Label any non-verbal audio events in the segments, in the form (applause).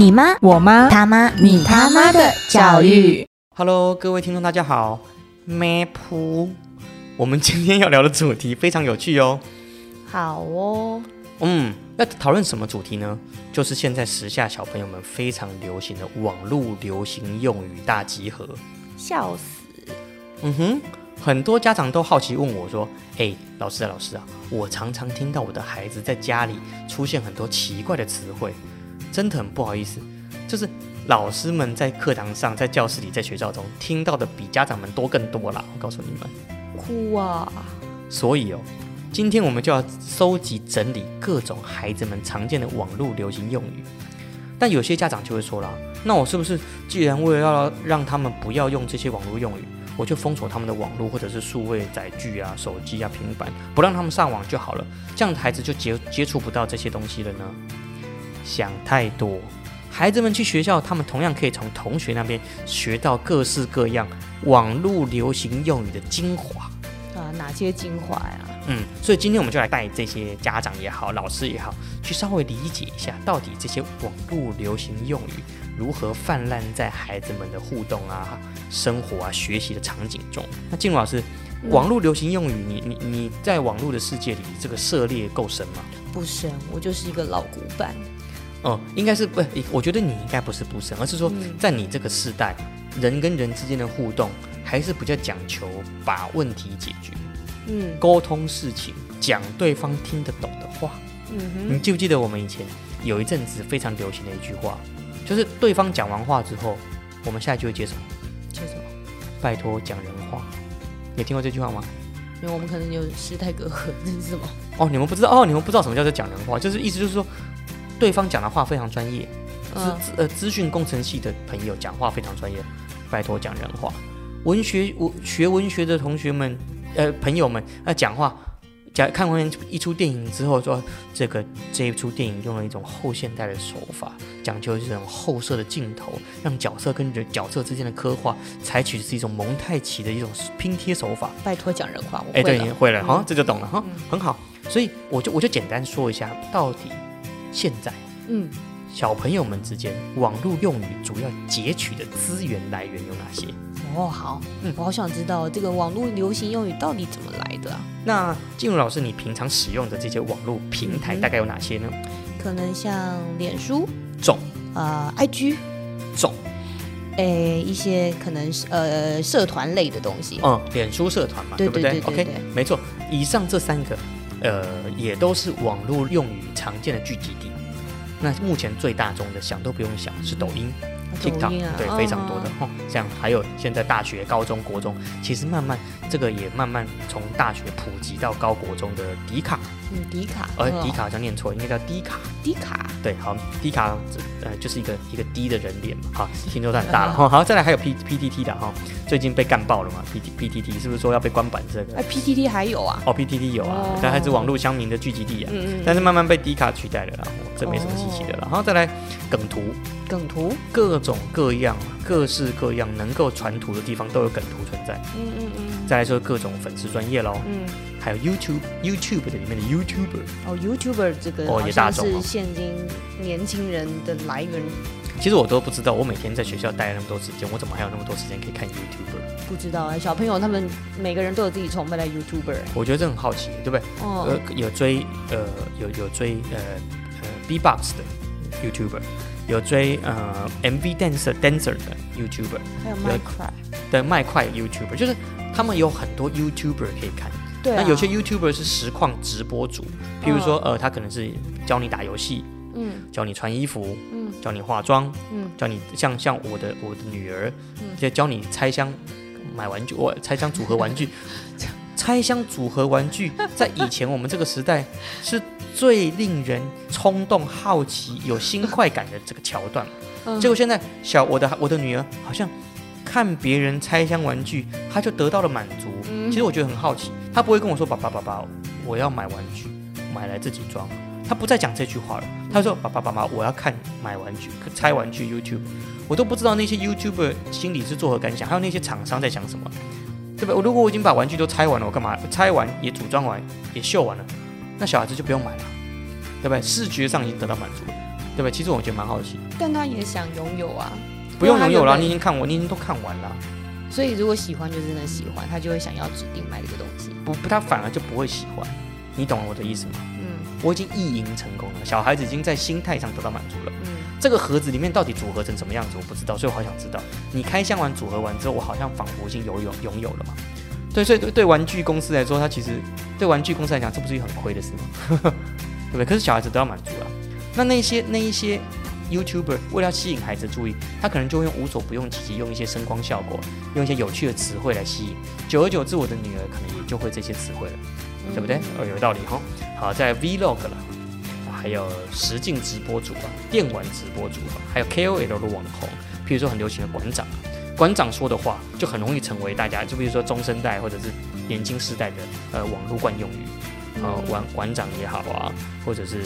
你妈，我妈，他妈，你他妈的教育。Hello，各位听众，大家好。Map，我们今天要聊的主题非常有趣哦。好哦，嗯，要讨论什么主题呢？就是现在时下小朋友们非常流行的网络流行用语大集合。笑死！嗯哼，很多家长都好奇问我说：“哎，老师啊，老师啊，我常常听到我的孩子在家里出现很多奇怪的词汇，真的很不好意思，就是老师们在课堂上、在教室里、在学校中听到的比家长们多更多啦。我告诉你们，哭啊！所以哦，今天我们就要收集整理各种孩子们常见的网络流行用语。但有些家长就会说了，那我是不是既然为了要让他们不要用这些网络用语，我就封锁他们的网络或者是数位载具啊、手机啊、平板，不让他们上网就好了，这样孩子就接接触不到这些东西了呢？想太多。孩子们去学校，他们同样可以从同学那边学到各式各样网络流行用语的精华。啊，哪些精华呀？嗯，所以今天我们就来带这些家长也好，老师也好，去稍微理解一下，到底这些网络流行用语如何泛滥在孩子们的互动啊、生活啊、学习的场景中。那静茹老师，网络流行用语，你你你在网络的世界里，这个涉猎够深吗？不深，我就是一个老古板。哦、应该是不，我觉得你应该不是不深，而是说嗯在你这个世代，人跟人之间的互动还是比较讲求把问题解决。嗯沟通事情，讲对方听得懂的话。嗯哼你记不记得我们以前有一阵子非常流行的一句话，就是对方讲完话之后，我们下一句会接什么？接，什么？拜托讲人话。你有听过这句话吗？因为我们可能有世代隔阂，(laughs) 这是什么？哦，你们不知道哦，你们不知道什么叫做讲人话，就是意思就是说，对方讲的话非常专业，资嗯呃资讯工程系的朋友讲话非常专业，拜托讲人话。文学我学文学的同学们呃朋友们呃讲话。讲看完一出电影之后，说这个这一出电影用了一种后现代的手法，讲究这种后摄的镜头，让角色跟人角色之间的刻画，采取的是一种蒙太奇的一种拼贴手法。拜托讲人话，我哎，对。你会了哈、嗯这就懂了哈、嗯很好。所以我就我就简单说一下，到底现在嗯，小朋友们之间网络用语主要截取的资源来源有哪些？哦，好，嗯我好想知道这个网络流行用语到底怎么来的啊？那静茹老师，你平常使用的这些网络平台嗯大概有哪些呢？可能像脸书、中呃 IG，种，诶，一些可能是呃社团类的东西。嗯，脸书社团嘛，对不对对对对 o k 对没错。以上这三个，呃，也都是网络用语常见的聚集地。那目前最大众的，想都不用想，是抖音。抖 TikTok 对，非常多的嗯哦，像还有现在大学、高中、国中，其实慢慢这个也慢慢从大学普及到高国中的迪卡，嗯，迪卡，呃迪卡好像念错，应该叫迪卡，迪卡，对，好，迪卡呃就是一个一个低的人脸嘛，好，(laughs) 听说它很大了，哈，好，再来还有 P P T T 的哈，最近被干爆了嘛，P T P T T 是不是说要被关板这个哎？，PTT 还有啊，哦，P T T 有啊哦，但还是网络乡民的聚集地啊，嗯但是慢慢被迪卡取代了啦，哦这没什么稀奇的了，然后再来梗图，梗图，各种各样、各式各样能够传图的地方都有梗图存在。嗯嗯嗯，再来说各种粉丝专业喽，嗯，还有 YouTube YouTube 的里面的 YouTuber。哦，YouTuber 这个哦也大是现今年轻人的来源，其实我都不知道，我每天在学校待了那么多时间，我怎么还有那么多时间可以看 YouTuber？不知道啊，小朋友他们每个人都有自己崇拜的 YouTuber，我觉得这很好奇，对不对？哦，呃，有追呃有有追呃呃 B-box 的 YouTuber，有追呃 MV dancer dancer 的 YouTuber 还有有 Minecraft，的麦块 YouTuber，就是他们有很多 YouTuber 可以看。对，那有些 YouTuber 是实况直播主，譬如说呃他可能是教你打游戏，嗯教你穿衣服，嗯教你化妆，嗯教你像像我的我的女儿，嗯就教你拆箱买玩具，我拆箱组合玩具，拆箱组合玩具，在以前我们这个时代是最令人冲动、好奇、有新快感的这个桥段。嗯，结果现在小我的我的女儿好像看别人拆箱玩具，她就得到了满足。嗯其实我觉得很好奇，她不会跟我说爸爸爸爸，我要买玩具，买来自己装。她不再讲这句话了，她说爸爸爸爸，我要看买玩具、拆玩具 YouTube。我都不知道那些 YouTuber 心里是作何感想，还有那些厂商在想什么，对吧？我如果我已经把玩具都拆完了，我干嘛？拆完也组装完也秀完了，那小孩子就不用买了，对不对？视觉上已经得到满足了，对对不对？其实我觉得蛮好奇，但他也想拥有啊，不用拥有啦，他原本你已经看我，你已经都看完了，所以如果喜欢就真的喜欢，他就会想要指定买这个东西。不不，他反而就不会喜欢，你懂我的意思吗？嗯我已经意淫成功了，小孩子已经在心态上得到满足了。嗯，这个盒子里面到底组合成什么样子，我不知道，所以我好想知道。你开箱完组合完之后，我好像仿佛已经有有拥有了嘛？对，所以对对玩具公司来说，它其实对玩具公司来讲，这不是一个很亏的事吗？(laughs) 对不对？可是小孩子都要满足啊。那那些那一些 YouTuber 为了要吸引孩子注意，他可能就会用无所不用其极，用一些声光效果，用一些有趣的词汇来吸引。久而久之，我的女儿可能也就会这些词汇了。嗯对不对？哦，有道理哈。好，在 Vlog 了，还有实境直播主啊，电玩直播主啊，还有 KOL 的网红，譬如说很流行的馆长啊，馆长说的话就很容易成为大家，就比如说中生代或者是年轻世代的呃网络惯用语，呃，嗯馆馆长也好啊，或者是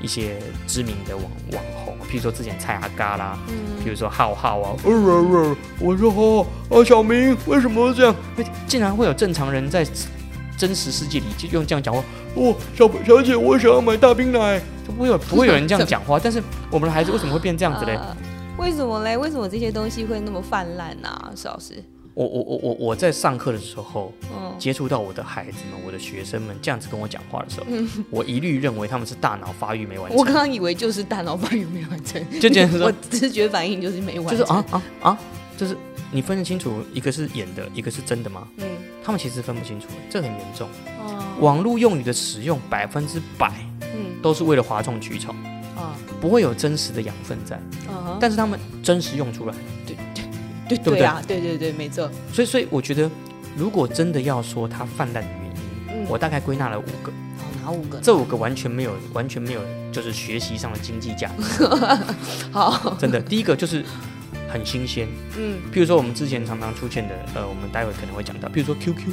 一些知名的网网红，譬如说之前蔡阿嘎啦，嗯譬如说浩浩啊，呃呃呃我说浩浩啊，小明为什么这样？哎竟然会有正常人在真实世界里就用这样讲话。哦，小小姐，我想要买大冰奶，就不会有不会有人这样讲话。(laughs) 但是我们的孩子为什么会变这样子嘞？啊为什么嘞？为什么这些东西会那么泛滥呢、啊？石老师，我我我我我在上课的时候嗯，接触到我的孩子们、我的学生们这样子跟我讲话的时候，嗯 (laughs) 我一律认为他们是大脑发育没完成。我刚刚以为就是大脑发育没完成，就简单说 (laughs) 我直觉反应就是没完成，就是啊啊啊，就是你分得清楚一个是演的，一个是真的吗？嗯，他们其实分不清楚，这很严重。哦，网络用语的使用百分之百嗯都是为了哗众取宠，啊，不会有真实的养分在，但是他们真实用出来。对对对对？啊，对对对，没错，所以，所以我觉得，如果真的要说它泛滥的原因，嗯，我大概归纳了五个，哦哪五个呢？这五个完全没有，完全没有，就是学习上的经济价值。(laughs) 好，真的，第一个就是很新鲜，嗯，譬如说我们之前常常出现的，呃，我们待会可能会讲到，譬如说 QQ，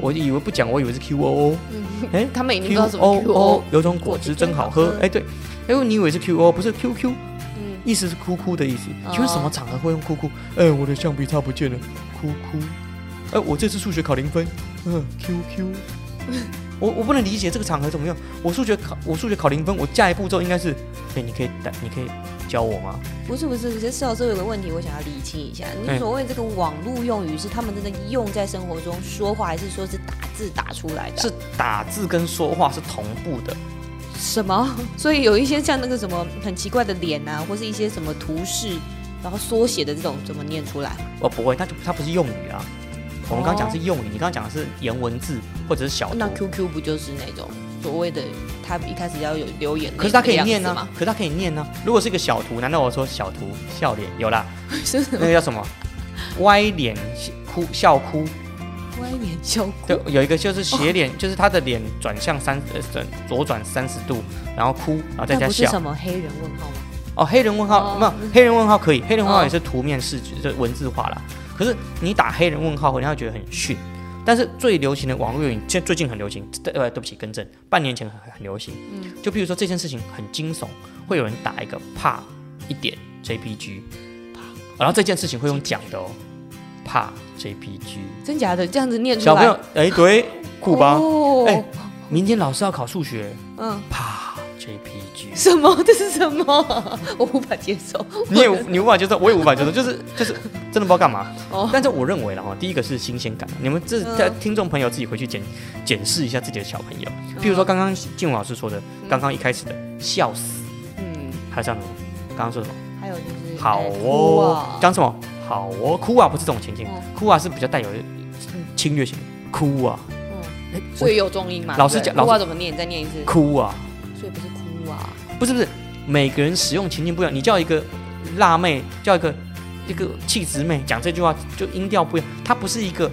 我以为不讲，我以为是 QOO，嗯，哎他们已经不知道什么 QOO QO，有种果汁真好喝，哎，对，哎，你以为是 Q 哦不是 QQ，嗯，意思是哭哭的意思。哦请问什么场合会用哭哭？哎，我的橡皮擦不见了，哭哭。哎，我这次数学考零分，嗯，QQ。(laughs) 我我不能理解这个场合怎么用。我数学考我数学考零分，我下一步骤应该是，哎，你可以带，你可以教我吗？不是不是，可是施老师有个问题，我想要理清一下。你哎所谓这个网络用语是他们真的用在生活中说话，还是说是打字打出来的？是打字跟说话是同步的。什么？(laughs) 所以有一些像那个什么很奇怪的脸啊，或是一些什么图示，然后缩写的这种怎么念出来？哦，不会，它就它不是用语啊。我们刚刚讲是用语，你刚刚讲的是言文字或者是小图那。QQ 不就是那种所谓的他一开始要有留言，可是它可以念呢、吗？可是它可以念呢、如果是一个小图，难道我说小图笑脸有啦？是 (laughs) 那个叫什么？歪脸哭笑哭，歪脸笑哭就有一个就是斜脸，就是他的脸转向三呃转左转三十度，然后哭，然后再加笑。是什么黑人问号吗？哦，黑人问号、哦没有，黑人问号可以，黑人问号哦也是图面视觉，就文字化了。可是你打黑人问号，人家会觉得很逊。但是最流行的网络用语，现在最近很流行，呃，对不起，更正，半年前很很流行。嗯就比如说这件事情很惊悚，会有人打一个怕一点 JPG，然后这件事情会用讲的哦，怕 JPG。真假的这样子念出来？小朋友，哎，对，(laughs) 酷吧？哦哎明天老师要考数学，嗯，怕 JPG。什么？这是什么？(laughs) 我无法接受。你也无你无法接受，我也无法接受，就是就是真的不知道干嘛。哦，但是我认为了哈，第一个是新鲜感，你们这嗯听众朋友自己回去检检视一下自己的小朋友，譬如说刚刚静文老师说的，刚刚一开始的笑死，嗯，还有像什么？刚刚说什么？还有就是好哎哭哦啊，讲什么？好哦，哭啊，不是这种情境嗯，哭啊是比较带有侵略性的，哭啊，所以有重音嘛？老师讲老师哭啊怎么念？你再念一次。哭啊，所以不是哭啊。不是不是，每个人使用情境不一样。你叫一个辣妹，叫一个一个气质妹讲这句话，就音调不一样。它不是一个，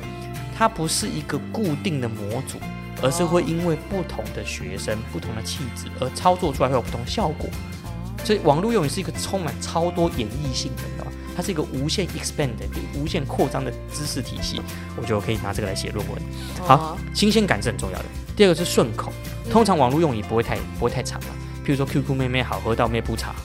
它不是一个固定的模组，而是会因为不同的学生、不同的气质而操作出来会有不同效果。所以网络用语是一个充满超多演绎性的，你知道吗？它是一个无限 expand 的、无限扩张的知识体系。我觉得我可以拿这个来写论文。好哦，新鲜感是很重要的。第二个是顺口，通常网络用语不会太不会太长啊。譬如说 QQ 妹妹好喝到妹不茶，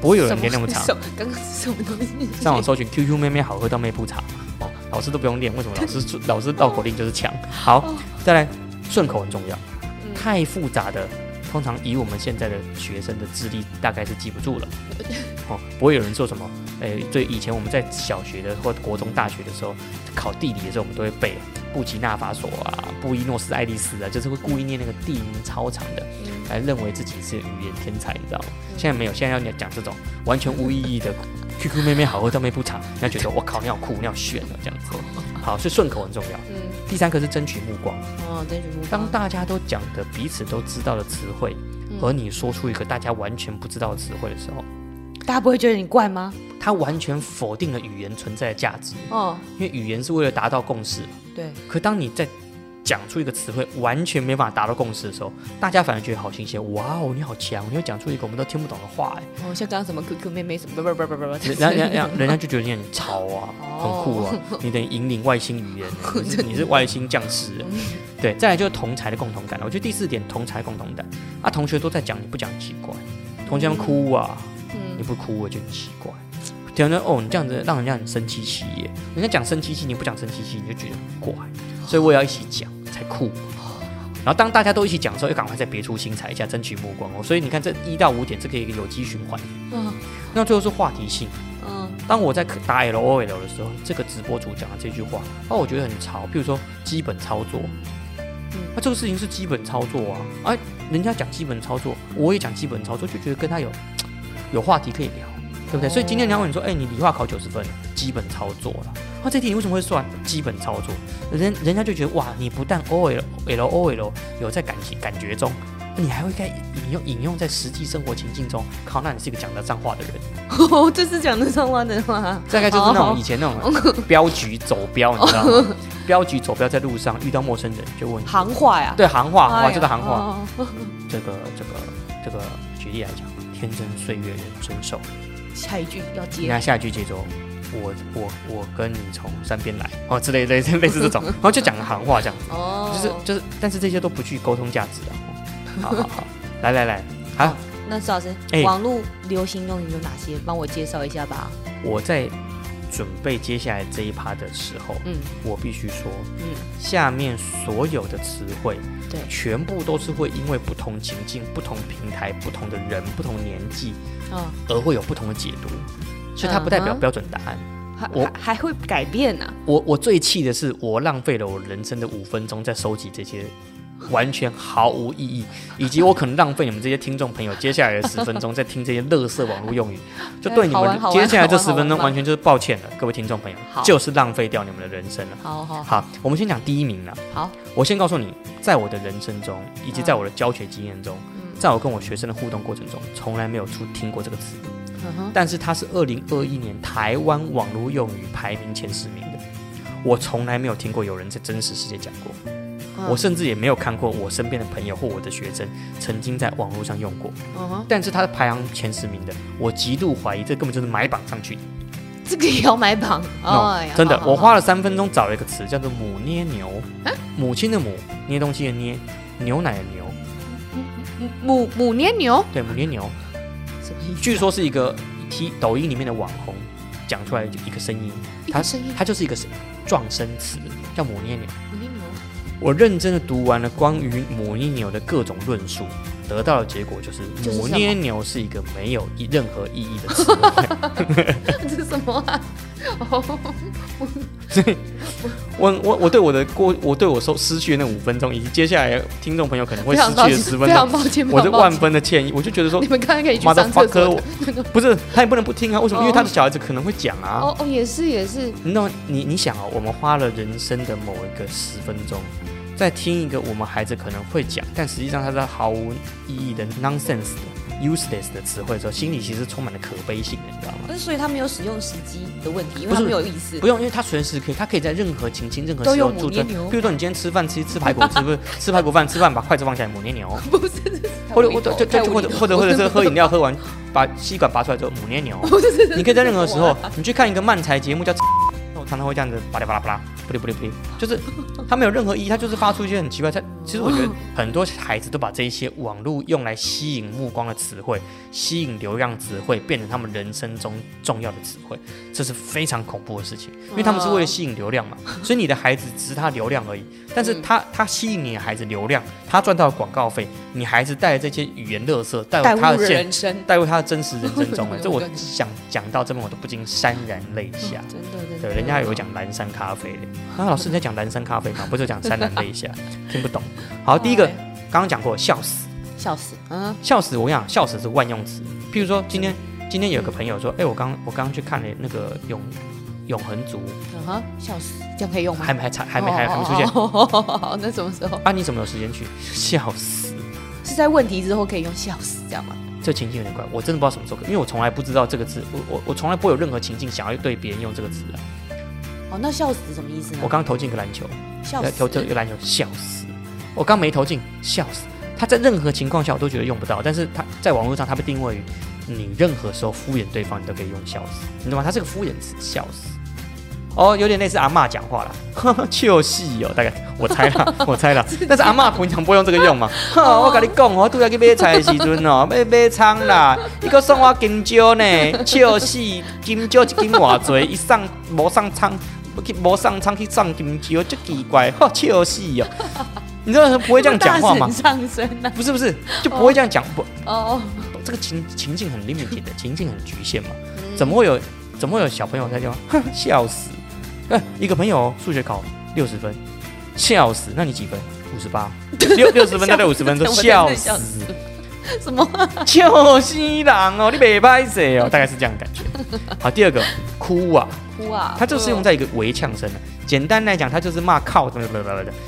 不会有人念那么长。刚刚是什么东西？上网搜寻 QQ 妹妹好喝到妹不茶，哦，老师都不用念，为什么老师老师绕口令就是强？好，再来顺口很重要，嗯太复杂的通常以我们现在的学生的智力，大概是记不住了。(laughs) 哦，不会有人说什么，诶，对，以前我们在小学的或国中、大学的时候考地理的时候，我们都会背布吉纳法索啊、布宜诺斯艾利斯啊，就是会故意念那个地名超长的，来认为自己是语言天才，你知道吗？现在没有，现在要你讲这种完全无意义的 QQ 妹妹好喝到妹不长，人家觉得我靠，你好酷，你好炫了这样子。好，所以顺口很重要。嗯，第三个是争取目光。哦，争取目光。当大家都讲的彼此都知道的词汇，嗯而你说出一个大家完全不知道的词汇的时候，大家不会觉得你怪吗？他完全否定了语言存在的价值。哦，因为语言是为了达到共识。对，可当你在讲出一个词汇完全没办法达到共识的时候，大家反而觉得好新鲜。哇哦，你好强，你又讲出一个我们都听不懂的话哎。哦，像刚刚什么 QQ 妹妹什么，不不不不不不，人家人家 (laughs) 人家就觉得你很潮啊，很酷啊，你等于引领外星语言，(laughs) 你是外星降士。对，再来就是同才的共同感。我觉得第四点同才共同感啊，同学都在讲，你不讲奇怪。同学们哭啊，你嗯，不哭我就很奇怪。听人哦，你这样子让人家很生气气耶。人家讲生气气，你不讲生气气，你就觉得很怪。所以我也要一起讲才酷。然后当大家都一起讲的时候，要赶快再别出心裁一下，争取目光哦。所以你看这一到五点，这可以一个有机循环。嗯那最后是话题性。嗯当我在打 L O L 的时候，这个直播主讲的这句话，哦，我觉得很潮。譬如说基本操作，嗯那、这个事情是基本操作啊，哎、人家讲基本操作，我也讲基本操作，就觉得跟他有有话题可以聊，对不对？哦所以今天梁伟你说，哎、你理化考九十分，基本操作了，那、这题你为什么会算基本操作？人人家就觉得哇，你不但 O L L O L 有在感情感觉中，你还会该引用引用在实际生活情境中，靠，那你是一个讲得上话的人。(laughs) 哦，这是讲得上话的话，(laughs) 大概就是那哦种以前那种镖局走镖，你知道吗？镖局走镖在路上遇到陌生人就问，行话呀，对行话，行话哎呀就是行话。哦这个这个这个，举例来讲，天真岁月人遵守。下一句要你接看下一句接着，我我我跟你从山边来哦之类类似 (laughs) 类似这种，(laughs) 然后就讲个行话这样子，哦，就是就是，但是这些都不具沟通价值的。哦。(laughs) 好好好，来来来，好，那施老师哎，网络流行用语有哪些？帮我介绍一下吧。我在准备接下来这一趴的时候，嗯。我必须说，嗯，下面所有的词汇，对。全部都是会因为不同情境、不同平台、不同的人、不同年纪，嗯，而会有不同的解读，所以它不代表标准答案。还我还还会改变呢。我我最气的是，我浪费了我人生的五分钟在收集这些。完全毫无意义，(laughs) 以及我可能浪费你们这些听众朋友接下来的十分钟在听这些垃圾网络用语，(laughs) 就对你们接下来这十分钟完全就是抱歉了，各位听众朋友，就是浪费掉你们的人生了。好好好，我们先讲第一名了。好，我先告诉你，在我的人生中，以及在我的教学经验中，嗯在我跟我学生的互动过程中，从来没有出听过这个词，嗯但是它是二零二一年台湾网络用语排名前十名的。我从来没有听过有人在真实世界讲过，嗯我甚至也没有看过我身边的朋友或我的学生曾经在网络上用过。但是它是排行前十名的，我极度怀疑这根本就是买榜上去的。这个也要买榜。no，哎呀真的，好好我花了三分钟找了一个词，叫做母捏牛，母亲的母，捏东西的捏，牛奶的牛，母母捏牛对，母捏牛。什么意思？据说是一个 T 抖音里面的网红讲出来的一个声音，它一个声音它就是一个撞声词，叫母捏牛。母捏牛，我认真的读完了关于母捏牛的各种论述，得到的结果就是母捏牛是一个没有任何意义的词。(laughs) 这是什么啊？哦，我我我对我的过，我对我收失去的那五分钟，以及接下来听众朋友可能会失去的十分钟，我是万分的歉意。我就觉得说你，们刚刚可以去上厕所我 (laughs) 不是他也不能不听啊？为什么？因为他的小孩子可能会讲啊。哦哦，也是也是，你懂？你你想啊，我们花了人生的某一个十分钟，在听一个我们孩子可能会讲，但实际上他是毫无意义的 nonsense 的 useless 的词汇的时候，心里其实充满了可悲性的，你知道吗？但是所以他没有使用时机的问题，因为他没有意思不。用，因为他随时可以，他可以在任何情境、任何时候助阵。母捏牛比如说，你今天吃饭吃吃排骨，吃不是 (laughs) 吃排骨饭，吃饭把筷子放下来，母捏牛，(laughs) 不是，或者或者就就或者或者或者是喝饮料喝完，把吸管拔出来之后，母捏牛。你可以在任何时候，你去看一个漫才节目叫，(laughs) 我常常会这样子巴拉巴拉巴拉，不对不对不对，就是它没有任何意义，他就是发出一些很奇怪。他其实我觉得很多孩子都把这一些网络用来吸引目光的词汇、吸引流量词汇，变成他们人生中重要的词汇，这是非常恐怖的事情，因为他们是为了吸引流量嘛。(laughs) 所以你的孩子只是他流量而已，但是他他吸引你的孩子流量，他赚到广告费，你孩子带这些语言垃圾带入他的现人生，带入他的真实人生中了。(laughs) 这我想讲到这边，我都不禁潸然泪下。对，人家有讲蓝山咖啡的，啊，老师你在讲蓝山咖啡吗？不是讲潸然泪下，听不懂。好，第一个刚刚讲过，笑死，笑死，嗯，笑死。我跟你讲，笑死是万用词。譬如说，今天今天有个朋友说，哎，我刚我刚刚去看了那个永永恒族，嗯哼，笑死，这样可以用吗？还没还还没还还没出现。好，那什么时候？啊，你怎么有时间去？笑死，是在问题之后可以用笑死这样吗？这情境有点怪，我真的不知道什么时候，因为我从来不知道这个字，我我我从来不会有任何情境想要对别人用这个词啊。哦，那笑死什么意思呢？我刚投进一个篮球，笑死，投这个篮球，笑死。我刚没投进，笑死。他在任何情况下我都觉得用不到，但是他在网络上他被定位于你任何时候敷衍对方，你都可以用笑死，你懂吗？他是个敷衍词，笑死。哦，有点类似阿妈讲话了，笑戏哦，大概我猜了，我猜了。(laughs) 但是阿妈平常不会用这个用嘛？(laughs) 我跟你讲，我拄要去买菜的时阵哦，买买葱啦，伊个送我金蕉呢，笑死，金蕉一斤偌济，一上无上葱，去无上苍去上金蕉，真奇怪，(laughs) 笑死哦。(laughs) 你知道不会这样讲话吗？上升啊？不是不是，就不会这样讲不？(laughs) 哦，这个情情境很 limited 的，情境很局限嘛？怎么会有怎么会有小朋友在叫？哼，笑死！哎，一个朋友数学考六十分，笑死！那你几分？五十八，六六十分大概五十分，都笑死！什么？笑死人哦！你别拍谁哦？大概是这样感觉。好，第二个哭啊哭啊，它就是用在一个围呛声的。简单来讲，他就是骂靠的，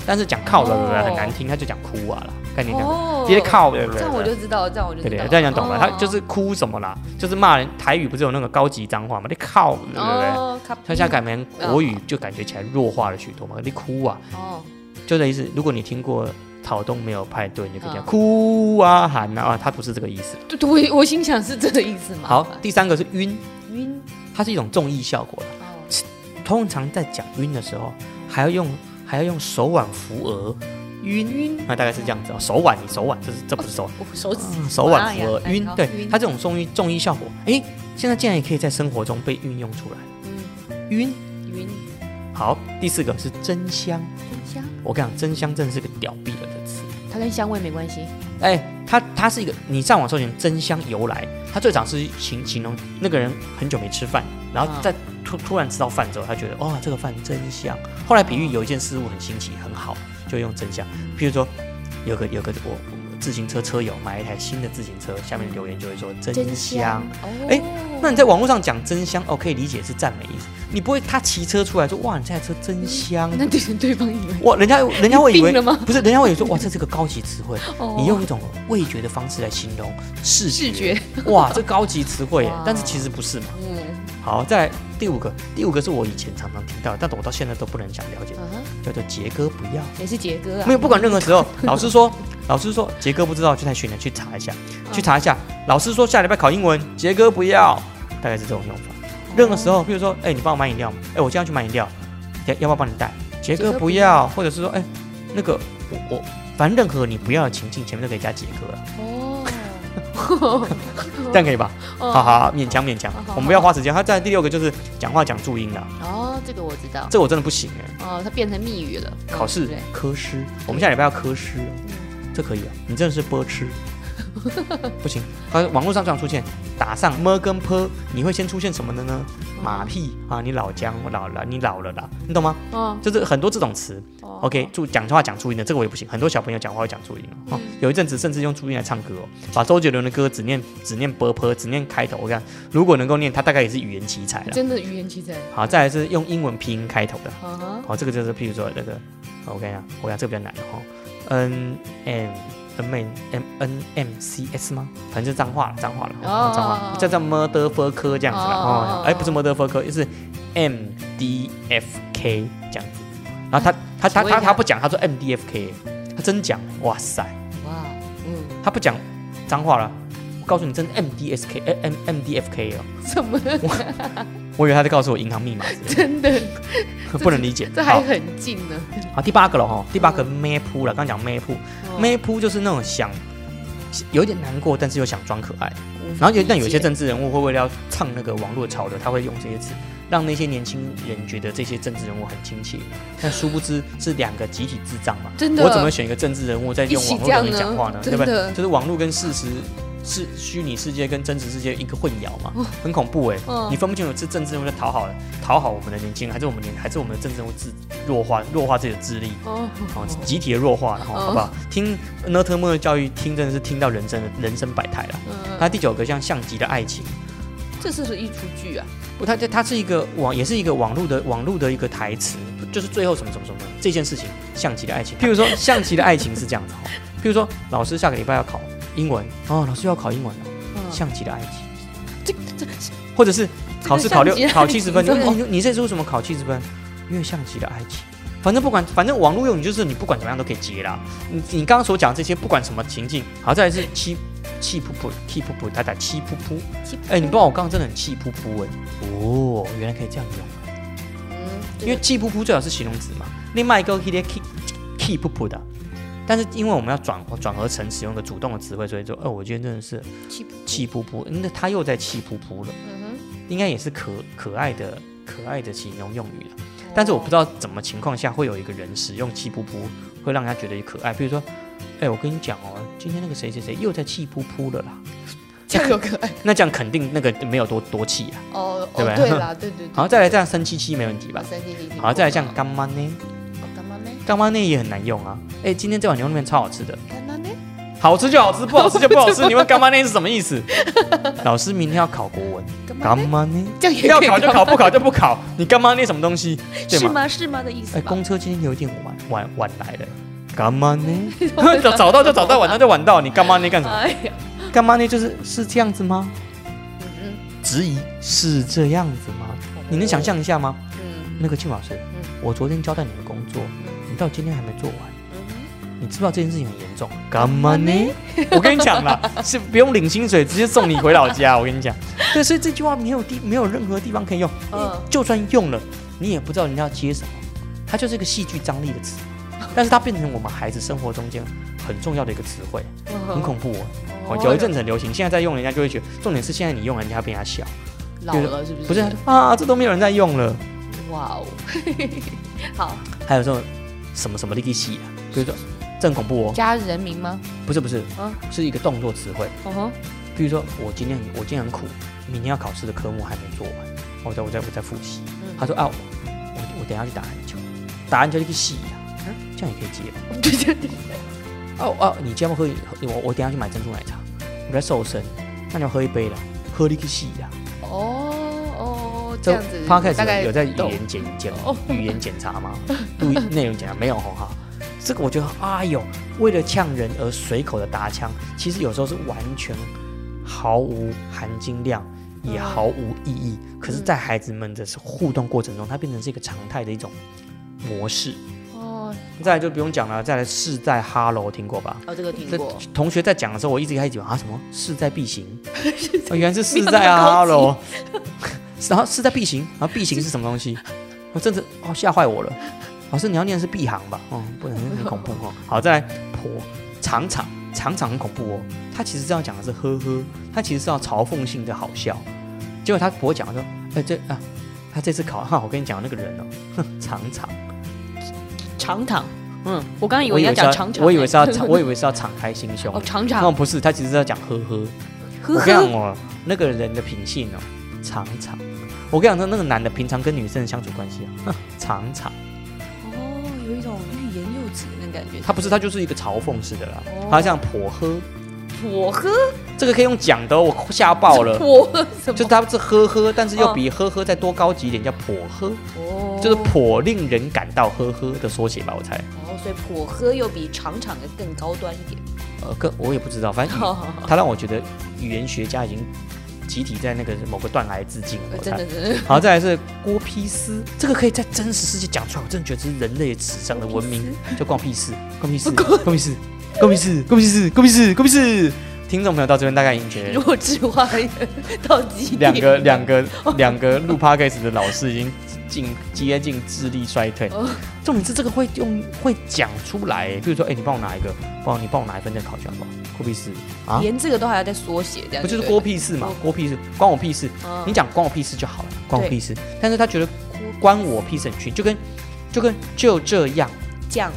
但是讲靠的很难听，他就讲哭啊了，概念这样，直接靠的，这样我就知道，这样我就对对，这样讲懂了，他就是哭什么啦，就是骂人。台语不是有那个高级脏话吗？你靠，对不对？他现在改名国语，就感觉起来弱化了许多嘛。你哭啊，哦，就这意思。如果你听过草东没有派对，你可以讲哭啊喊啊，他不是这个意思。对，我我心想是这个意思吗？好，第三个是晕晕，它是一种综艺效果的。通常在讲晕的时候，还要用还要用手腕扶额，晕晕，那大概是这样子哦。手腕，你手腕，这是这不是手手指，手腕扶额晕，对，它这种中医中医效果，哎，现在竟然也可以在生活中被运用出来。嗯，晕晕。好，第四个是真香，真香。我跟你讲，真香真的是个屌毙了的词。它跟香味没关系。哎，它它是一个，你上网搜寻真香由来，它最早是形形容那个人很久没吃饭，然后在。突突然吃到饭之后，他觉得哇，这个饭真香。后来比喻有一件事物很新奇很好，就用真香。譬如说，有个有个我自行车车友买一台新的自行车，下面留言就会说真香。哎，那你在网络上讲真香，哦，可以理解是赞美意思。你不会他骑车出来说哇，你这台车真香。那对对方以为哇，人家人家会以为不是，人家会以为说哇，这是个高级词汇。你用一种味觉的方式来形容视视觉，哇，这高级词汇耶，(laughs) 但是其实不是嘛。嗯。好，再第五个，第五个是我以前常常听到，但是我到现在都不能想了解，叫做杰哥不要，也是杰哥啊。没有，不管任何时候，(laughs) 老师说，老师说杰哥不知道，就太训练去查一下，去查一下。老师说下礼拜考英文，杰哥不要，大概是这种用法。任何时候，譬如说，哎，你帮我买饮料，哎，我今天去买饮料，要要不要帮你带？杰哥不要，或者是说，哎，那个我我，反正任何你不要的情境，前面都可以加杰哥了。(laughs) 这样可以吧？好好，勉强勉强，我们不要花时间。他在第六个就是讲话讲注音的。哦，这个我知道。这我真的不行哎。哦，它变成密语了。考试科师，我们下礼拜要科诗，这可以啊。你真的是波吃。(laughs) 不行，它网络上这样出现，打上么跟坡，你会先出现什么的呢？马屁啊，你老姜，我老了，你老了啦，你懂吗？嗯，就是很多这种词。OK，注讲话讲注音的，这个我也不行。很多小朋友讲话会讲注音哦。有一阵子甚至用注音来唱歌哦，把周杰伦的歌只念只念波坡，只念开头。我看如果能够念，他大概也是语言奇才了。真的语言奇才。好，再来是用英文拼音开头的。好，这个就是譬如说那个，我看一下，我看这个比较难哈。N M N M N M C S 吗？反正就脏话了，脏话了，脏话，叫叫 motherfucker 这样子了哦。哎，不是 motherfucker，就是 M D F K 这样子。然后他他他他他不讲，他说 M D F K，他真讲，哇塞，哇，嗯，他不讲脏话了。我告诉你，真 M D S K M M D F K 哦。什么？我以为他在告诉我银行密码真的，(laughs) 不能理解。这还好，很近呢。好，第八个了哈，第八个咩扑了，刚讲咩扑，哦咩扑就是那种想有点难过，但是又想装可爱。然后有但有些政治人物会为了要唱那个网络潮流，他会用这些词，让那些年轻人觉得这些政治人物很亲切。但殊不知是两个集体智障嘛。真的我怎么选一个政治人物在用网络跟你讲话呢？对不对？就是网络跟事实。是虚拟世界跟真实世界一个混淆嘛，很恐怖哎、嗯你分不清楚是政治人物在讨好讨好我们的年轻人，还是我们年还是我们的政治人物自弱化弱化自己的智力，哦，哦，集体的弱化了，哈，哦好不好？听呢特莫的教育，听真的是听到人生的人生百态了。嗯，那第九个像像极的爱情，这是不是一出剧啊？不，它它是一个网，也是一个网络的网络的一个台词，就是最后什么什么什么这件事情，象棋的爱情。譬如说，象棋的爱情是这样子哈，譬如说，老师下个礼拜要考英文哦，老师要考英文了，嗯，象棋的爱情，这这或者是考试考六考七十分，你你次为什么考七十分？因为象棋的爱情。反正不管，反正网络用语就是你不管怎么样都可以接啦。你你刚刚所讲这些，不管什么情境，好，再来是气气噗噗，气噗噗，他打气噗噗。哎、你不知道我刚刚真的很气噗噗哎。哦，原来可以这样用。嗯，因为气噗噗最好是形容词嘛，另外一个 k 气气噗噗的。但是因为我们要转转合成使用个主动的词汇，所以说，哦，我觉得真的是气噗气噗噗，那他又在气噗噗了，嗯哼应该也是可可爱的可爱的形容用语了。哼，但是我不知道，怎么情况下会有一个人使用气噗噗，会让人家觉得可爱。比如说，哎，我跟你讲哦，今天那个谁谁谁又在气噗噗了啦，这样有可爱 (laughs) 那这样肯定那个没有多多气啊。哦对吧哦，对啦，对对对，(laughs) 好，再来这样生气气没问题吧？三七零，好，再来这样干妈呢？干妈呢也很难用啊。哎，今天这碗牛肉面超好吃的？好吃就好吃，不好吃就 (laughs) 不好吃。你问干妈呢是什么意思？(laughs) 老师明天要考国文，干妈呢？这样也要考就考，不考就不考。你干妈呢什么东西？是吗？是吗的意思哎，公车今天有点晚晚晚来了。(laughs) 干妈呢？早早到就早到，晚到就晚到。你干妈呢干什么？干妈呢就是是这样子吗？嗯质疑是这样子吗？你能想？象一下吗？嗯那个庆老师，嗯我昨天交代你的工作，你到今天还没做完。嗯你知不知道这件事情很严重？干嘛呢？(laughs) 我跟你讲啦，是不用领薪水，直接送你回老家。我跟你讲，对，所以这句话没有地没有任何地方可以用，嗯就算用了，你也不知道人家要接什么。它就是一个戏剧张力的词，但是它变成我们孩子生活中间很重要的一个词汇，嗯很恐怖哦。哦哦，有一阵子很流行，现在在用，人家就会觉得，重点是现在你用，人家被人家笑，老了是不是？不是啊，这都没有人在用了。哇哦，(laughs) 好，还有这种什么什么的一个戏啊，比如说这很恐怖哦，加人名吗？不是不是，啊。是一个动作词汇。哦吼，比如说我今天很我今天很苦，明天要考试的科目还没做完，我在我在我在复习。嗯。他说啊，我我等下去打篮球，打篮球一个戏呀、啊，这样也可以接。吧？(laughs) 对对对，哦哦，你今天要喝我我等下去买珍珠奶茶，我在瘦身，那你要喝一杯了，喝了一个戏呀、哦哦，这样子，大概始有在语言检检哦语言检查吗？录音内容检查没有吼哈？这个我觉得，哎呦，为了呛人而随口的打枪，其实有时候是完全毫无含金量，也嗯毫无意义。可是，在孩子们的互动过程中，它变成是一个常态的一种模式。哦再来就不用讲了，再来势在哈喽，听过吧？哦，这个听过，同学在讲的时候，我一直开始讲啊什么势在必行，(laughs) 哦、原来是势在哈喽，(laughs) 然后是在 B 型，然后 B 型是什么东西？我 (laughs) 真的哦吓坏我了。老师你要念的是 B 行吧？哦，不能很恐怖哦。(laughs) 好，再来婆常常常常很恐怖哦。他其实这样讲的是呵呵，他其实是要嘲讽性的好笑。结果他婆讲说，哎、这啊，他这次考哈，我跟你讲那个人哦，哼，常常。常常，嗯，我刚刚以我为要讲长长，我以为是要敞，(laughs) 我以为是要敞开心胸哦。长那长，不是，他其实是要讲呵呵。呵我跟你讲呵，哦，那个人的品性哦，常常。我跟你讲，那那个男的平常跟女生的相处关系啊，哼常常。哦，有一种欲言又止的那感觉。他不是，他就是一个嘲讽式的啦。哦他这样颇呵，我喝，这个可以用讲的哦，我吓爆了。(laughs) 我喝什么？就是他是呵呵，但是又比呵呵再多高级一点，叫颇呵，哦，就是颇令人感到呵呵的缩写吧，我猜。哦，所以颇喝又比长长的更高端一点。呃，更我也不知道，反正 (laughs) 他让我觉得语言学家已经集体在那个某个断崖致敬。真的好，再来是郭批斯，这个可以在真实世界讲出来，我真的觉得这是人类史上的文明，就关我屁事，逛屁事，关我屁事，关我屁事，逛屁事，逛屁事，关我屁事，听众朋友到这边大概已经觉得弱智化到极点。两个两个两个录 podcast 的老师已经近接近智力衰退。哦重点是这个会用会讲出来，比如说，哎、你帮我拿一个，帮我你帮我拿一份这个考卷好不好？郭屁事啊？连这个都还要再缩写，这样不就是对郭屁事嘛哦？郭屁事，关我屁事。嗯你讲关我屁事就好了，关我屁事。但是他觉得关我屁事很虚，就跟就跟就这样，讲，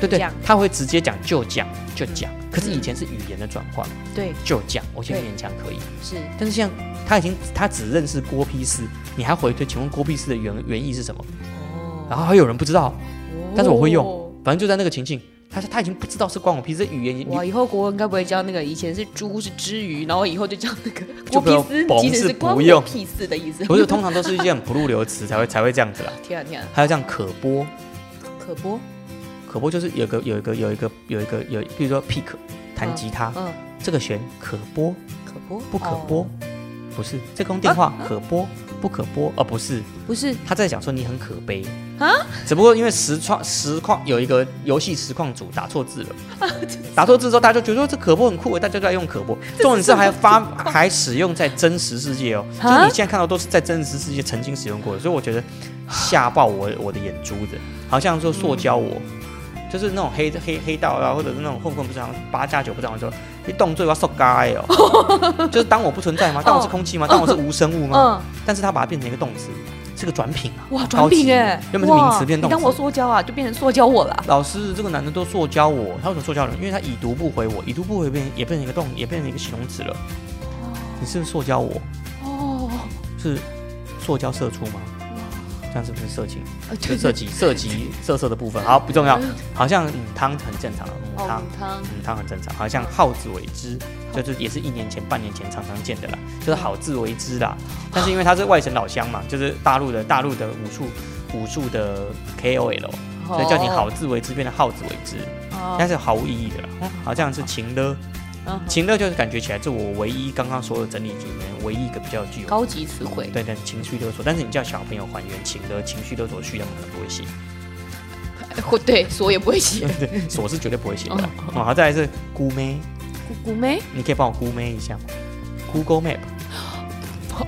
对对他会直接讲就讲就讲。可是以嗯前是语言的转换，对，就讲，我现在勉强可以。是。但是像他已经他只认识郭屁事，你还回推，请问郭屁事的原原意是什么？哦。然后还有人不知道，但是我会用。哦反正就在那个情境，他他已经不知道是关我屁事，这语言你哇，以后国文该不会教那个以前是猪是之鱼，然后以后就教那个 (laughs) (laughs) 就不要郭屁丝，甭其实是是关我不用屁事的意思。不是通常都是一些很不入流的词才会才会这样子啦。(laughs) 天啊天啊，还有这样可播，可播，可播就是有个有一个有一个有一个有，比如说 pick 弹吉他，嗯，这个弦可播可播？不可哦。播？不是，这通电话可播不可播？哦，不是，不是。他在讲说你很可悲。啊。只不过因为实况实况有一个游戏实况组打错字了，(laughs) 打错字之后大家就觉得说这可播很酷，大家都在用可播。重点是还发还使用在真实世界哦，就啊？你现在看到都是在真实世界曾经使用过的，所以我觉得吓爆我我的眼珠子，好像说塑胶我。就是那种黑黑黑道啊，或者是那种混混不是好像八加九不是好像说一动作要受该哦，(laughs) 就是当我不存在吗？当我是空气吗？(laughs) 当我是无生物吗？嗯，但是他把它变成一个动词，是个转品啊。哇，好转品哎，原本是名词变动词你当我塑胶啊，就变成塑胶我了。老师，这个男的都塑胶我，他为什么塑胶人？因为他已读不回我，已读不回变也变成一个动，也变成一个形容词了。你是不是塑胶我？哦，是塑胶射出吗？这样是不是色情？呃就涉及涉及色色的部分，好不重要。好像嗯汤很正常，嗯哦汤。汤。嗯汤很正常，好像好自为之，就是也是一年前、半年前常常见的啦，就是好自为之啦。但是因为他是外省老乡嘛，就是大陆的大陆的武术武术的 KOL，所以叫你好自为之变成好自为之，哦，但是毫无意义的啦。嗯好像是情勒，嗯情乐就是感觉起来，这我唯一刚刚所有整理里面唯一一个比较具有高级词汇，对对情绪勒索，但是你叫小朋友还原情勒情绪勒索序，他们可能不会写。或 (laughs) 对锁也不会写。(laughs) 对，锁是绝对不会写的。好，再来是姑妹，姑姑妹，你可以帮我姑妹一下吗？Google Map，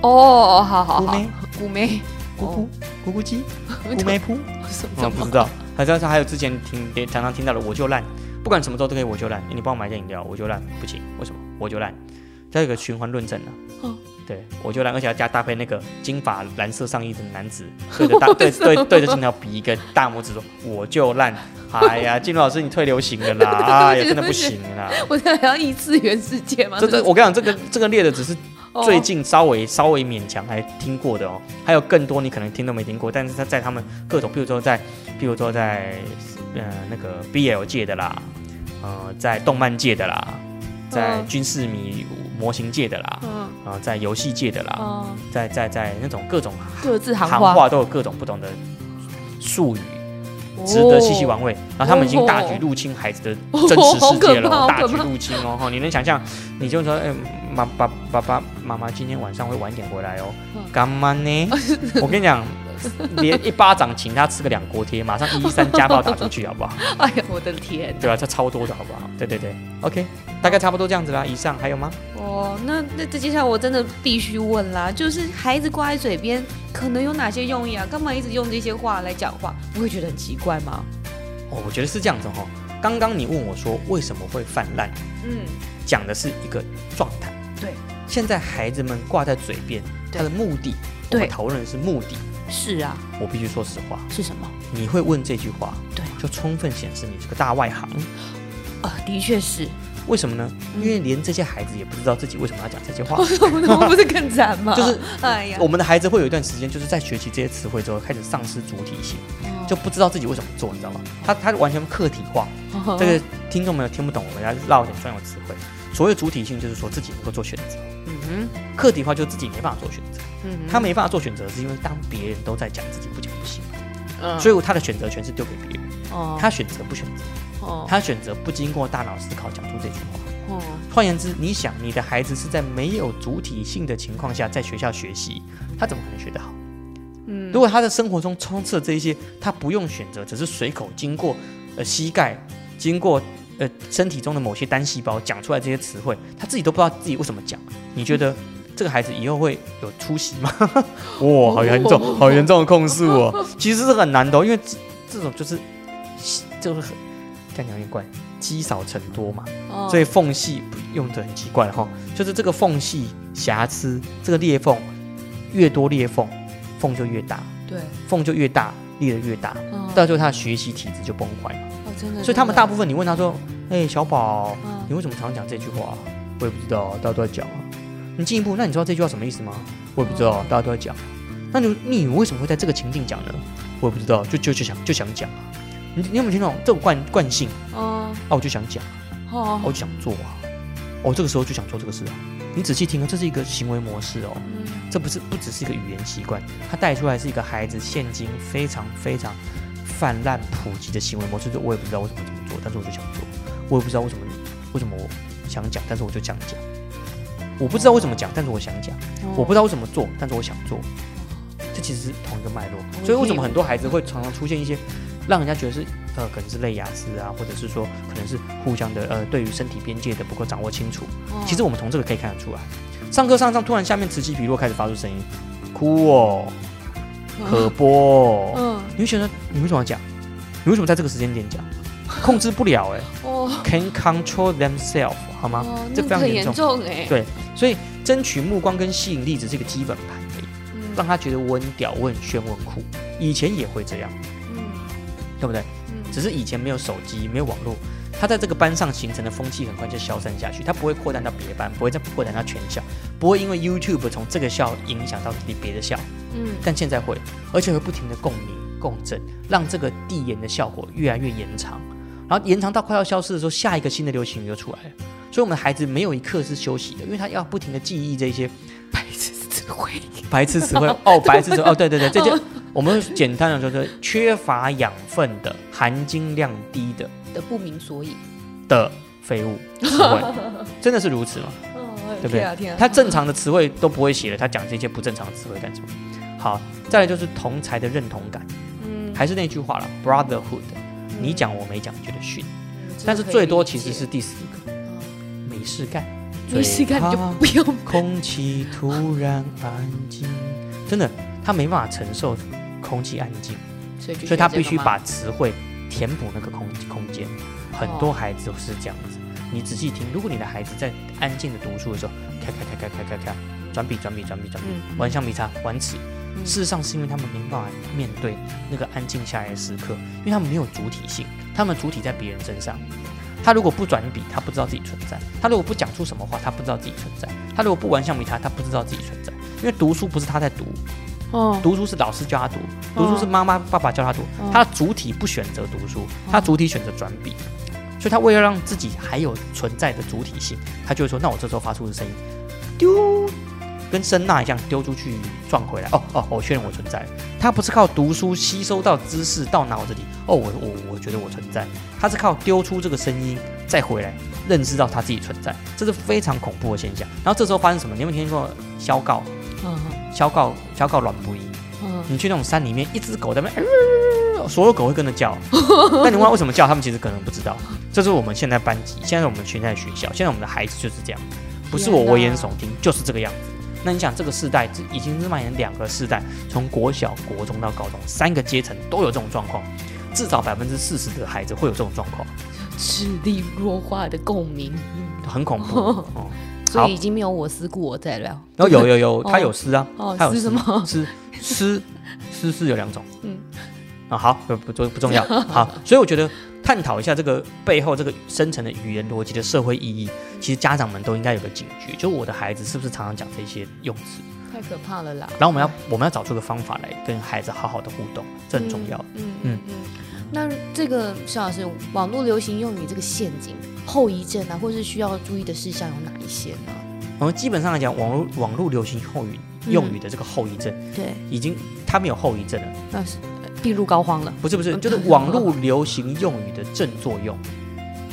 哦，好好好。姑妹，，咕咕咕咕鸡，(laughs) 哦姑妹铺，哦，什么？不知道。还是还有之前听也常常听到的我就烂，不管什么时候都可以我就烂。你帮我买件饮料，我就烂，不行，为什么？我就烂。再有一个循环论证呢、哦对，我就烂，而且要加搭配那个金发蓝色上衣的男子，对着大 (laughs) 对对对着镜头比一个大拇指说我就烂。哎呀，金老师你退流行了啦！(laughs) 哎呀，真的不行了啦。(laughs) 我这还要异次元世界吗？这这，我跟你讲，这个这个列的只是哦最近稍微稍微勉强还听过的哦，还有更多你可能听都没听过，但是他在他们各种，比如说在，比如说在呃那个 BL 界的啦，呃，在动漫界的啦，在嗯军事迷模型界的啦，嗯啊、在游戏界的啦，嗯，在在在那种各种各自行行话，都有各种不同的术语，值得细细玩味。然后他们已经大举入侵孩子的真实世界了哦，大举入侵哦。哈，你能想象？你就说，哎，妈爸爸爸妈妈今天晚上会晚点回来哦嗯，干嘛呢？(laughs) 我跟你讲，连一巴掌请他吃个两锅贴，马上一一三家暴打出去，好不好？(laughs) 哎呀，我的天！对啊，这超多的好不好？对对对，OK，大概差不多这样子啦。以上还有吗？哦，那那这接下来我真的必须问啦，就是孩子挂在嘴边，可能有哪些用意啊？干嘛一直用这些话来讲话？不会觉得很奇怪吗？哦，我觉得是这样子哈、刚刚你问我说为什么会泛滥，嗯，讲的是一个状态。对，现在孩子们挂在嘴边，他的目的，我对们讨论的是目的。是啊，我必须说实话，是什么？你会问这句话，对，就充分显示你是个大外行。啊，的确是，为什么呢？嗯因为连这些孩子也不知道自己为什么要讲这些话。(laughs) 我们不是更惨吗？就是哎呀，我们的孩子会有一段时间，就是在学习这些词汇之后，开始丧失主体性，就不知道自己为什么做，你知道吗？他他完全客体化。哦这个听众们有听不懂，我们要绕一点专有词汇。所谓主体性，就是说自己能够做选择；嗯哼客体化就是自己没办法做选择。他没办法做选择，是因为当别人都在讲自己不讲不行，嗯所以他的选择权是丢给别人。哦他选择不选择，哦他选择不经过大脑思考讲出这句话。哦换言之，你想你的孩子是在没有主体性的情况下在学校学习，他怎么可能学得好？嗯如果他的生活中充斥着这一些，他不用选择，只是随口经过呃膝盖、经过呃身体中的某些单细胞讲出来这些词汇，他自己都不知道自己为什么讲。你觉得这个孩子以后会有出息吗？(laughs) 哇，好严重，(laughs) 好严重的控诉哦！其实是很难的哦，因为这这种就是就是很干讲有点怪，积少成多嘛。哦所以缝隙用的很奇怪哈，就是这个缝隙瑕疵，这个裂缝越多裂缝，缝就越大，对，缝就越大，裂的越大，嗯到最后他的学习体质就崩坏嘛。哦，真的，所以他们大部分你问他说：“哎、小宝，嗯你为什么常讲这句话？”我也不知道，大家都在讲啊。你进一步，那你知道这句话什么意思吗？我也不知道，大家都在讲。那你你为什么会在这个情境讲呢？我也不知道，就就就想就想讲啊。你你有没有听懂这种惯惯性？嗯，啊，我就想讲。哦，我就想做啊，我、这个时候就想做这个事啊。你仔细听啊，这是一个行为模式哦，嗯这不是不只是一个语言习惯，它带出来是一个孩子现今非常非常泛滥普及的行为模式。就我也不知道为什么这么做，但是我就想做；我也不知道为什么为什么我想讲，但是我就想讲。我不知道为什么讲，但是我想讲；我不知道为什么做，但是我想做。这其实是同一个脉络，所以为什么很多孩子会常常出现一些让人家觉得是呃可能是累雅思啊，或者是说可能是互相的呃对于身体边界的不够掌握清楚。哦其实我们从这个可以看得出来，上课上上突然下面此起彼落开始发出声音，哭哦，可播哦，嗯你会觉得你为什么要讲？你为什么在这个时间点讲？控制不了哎、哦。c a n control themselves 好吗？哦，这非常严重。重哎，对所以争取目光跟吸引力只是一个基本盘而已，嗯。让他觉得我很屌，我很炫，我很酷。以前也会这样，嗯。对不对？嗯。只是以前没有手机，没有网络，他在这个班上形成的风气很快就消散下去，他不会扩散到别班，不会再扩散到全校，不会因为 YouTube 从这个校影响到别的校，嗯。但现在会，而且会不停的共鸣共振，让这个递延的效果越来越延长，然后延长到快要消失的时候，下一个新的流行语就出来了。所以，我们的孩子没有一刻是休息的，因为他要不停的记忆这些白痴词汇，(laughs) 白痴词汇。哦，白痴词汇。哦，对对对，这些我们简单的说，就是缺乏养分的、含金量低的的不明所以，的废物词汇，(laughs) 真的是如此吗？对对不对？啊天啊，他正常的词汇都不会写了，他讲这些不正常的词汇干什么？好，再来就是同才的认同感，嗯。还是那句话了，brotherhood，你讲我没讲，觉得逊，嗯但是最多其实是第四个，没事干，没事干你就不用 (laughs) 空气突然安静，真的，他没办法承受空气安静，所以所以他必须把词汇填补那个空空间。很多孩子是这样子，你仔细听，如果你的孩子在安静的读书的时候，开开开开开开开，转笔转笔转笔转笔，嗯玩橡皮擦，玩尺，嗯事实上是因为他们没办法面对那个安静下来的时刻，因为他们没有主体性，他们主体在别人身上。他如果不转笔，他不知道自己存在；他如果不讲出什么话，他不知道自己存在；他如果不玩橡皮擦，他不知道自己存在。因为读书不是他在读，哦读书是老师教他读，读书是妈妈爸爸教他读，哦他的主体不选择读书，他主体选择转笔。所以他为了让自己还有存在的主体性，他就会说：“那我这时候发出的声音，丢，跟声呐一样丢出去撞回来。哦哦，我确认我存在。他不是靠读书吸收到知识到脑子里，哦，我我我觉得我存在。他是靠丢出这个声音再回来认知到他自己存在，这是非常恐怖的现象。然后这时候发生什么？你有没有听过消告？嗯消告消告卵不一。嗯你去那种山里面，一只狗在那边，呃所有狗会跟着叫。(laughs) 那你问它为什么叫，他们其实可能不知道。这是我们现在班级，现在我们现在学校，现在我们的孩子就是这样，不是我危言耸听，就是这个样子。那你想，这个世代这已经是蔓延两个世代，从国小、国中到高中，三个阶层都有这种状况，至少百分之四十的孩子会有这种状况，智力弱化的共鸣，很恐怖哦。所以已经没有我思故我在了。然后有有有，哦。他有诗啊，哦他有诗什么？诗诗诗诗有两种，嗯。啊好不不不不重要，(laughs) 好，所以我觉得探讨一下这个背后这个深层的语言逻辑的社会意义，其实家长们都应该有个警觉，就我的孩子是不是常常讲这些用词，太可怕了啦！然后我们要我们要找出个方法来跟孩子好好的互动，这很重要。嗯嗯。那这个邵老师，网络流行用语这个陷阱后遗症啊，或是需要注意的事项有哪一些呢？我们基本上来讲，网络网络流行后语用语的这个后遗症，对，已经它没有后遗症了，那是呃病入膏肓了。不是不是，就是网络流行用语的正作用，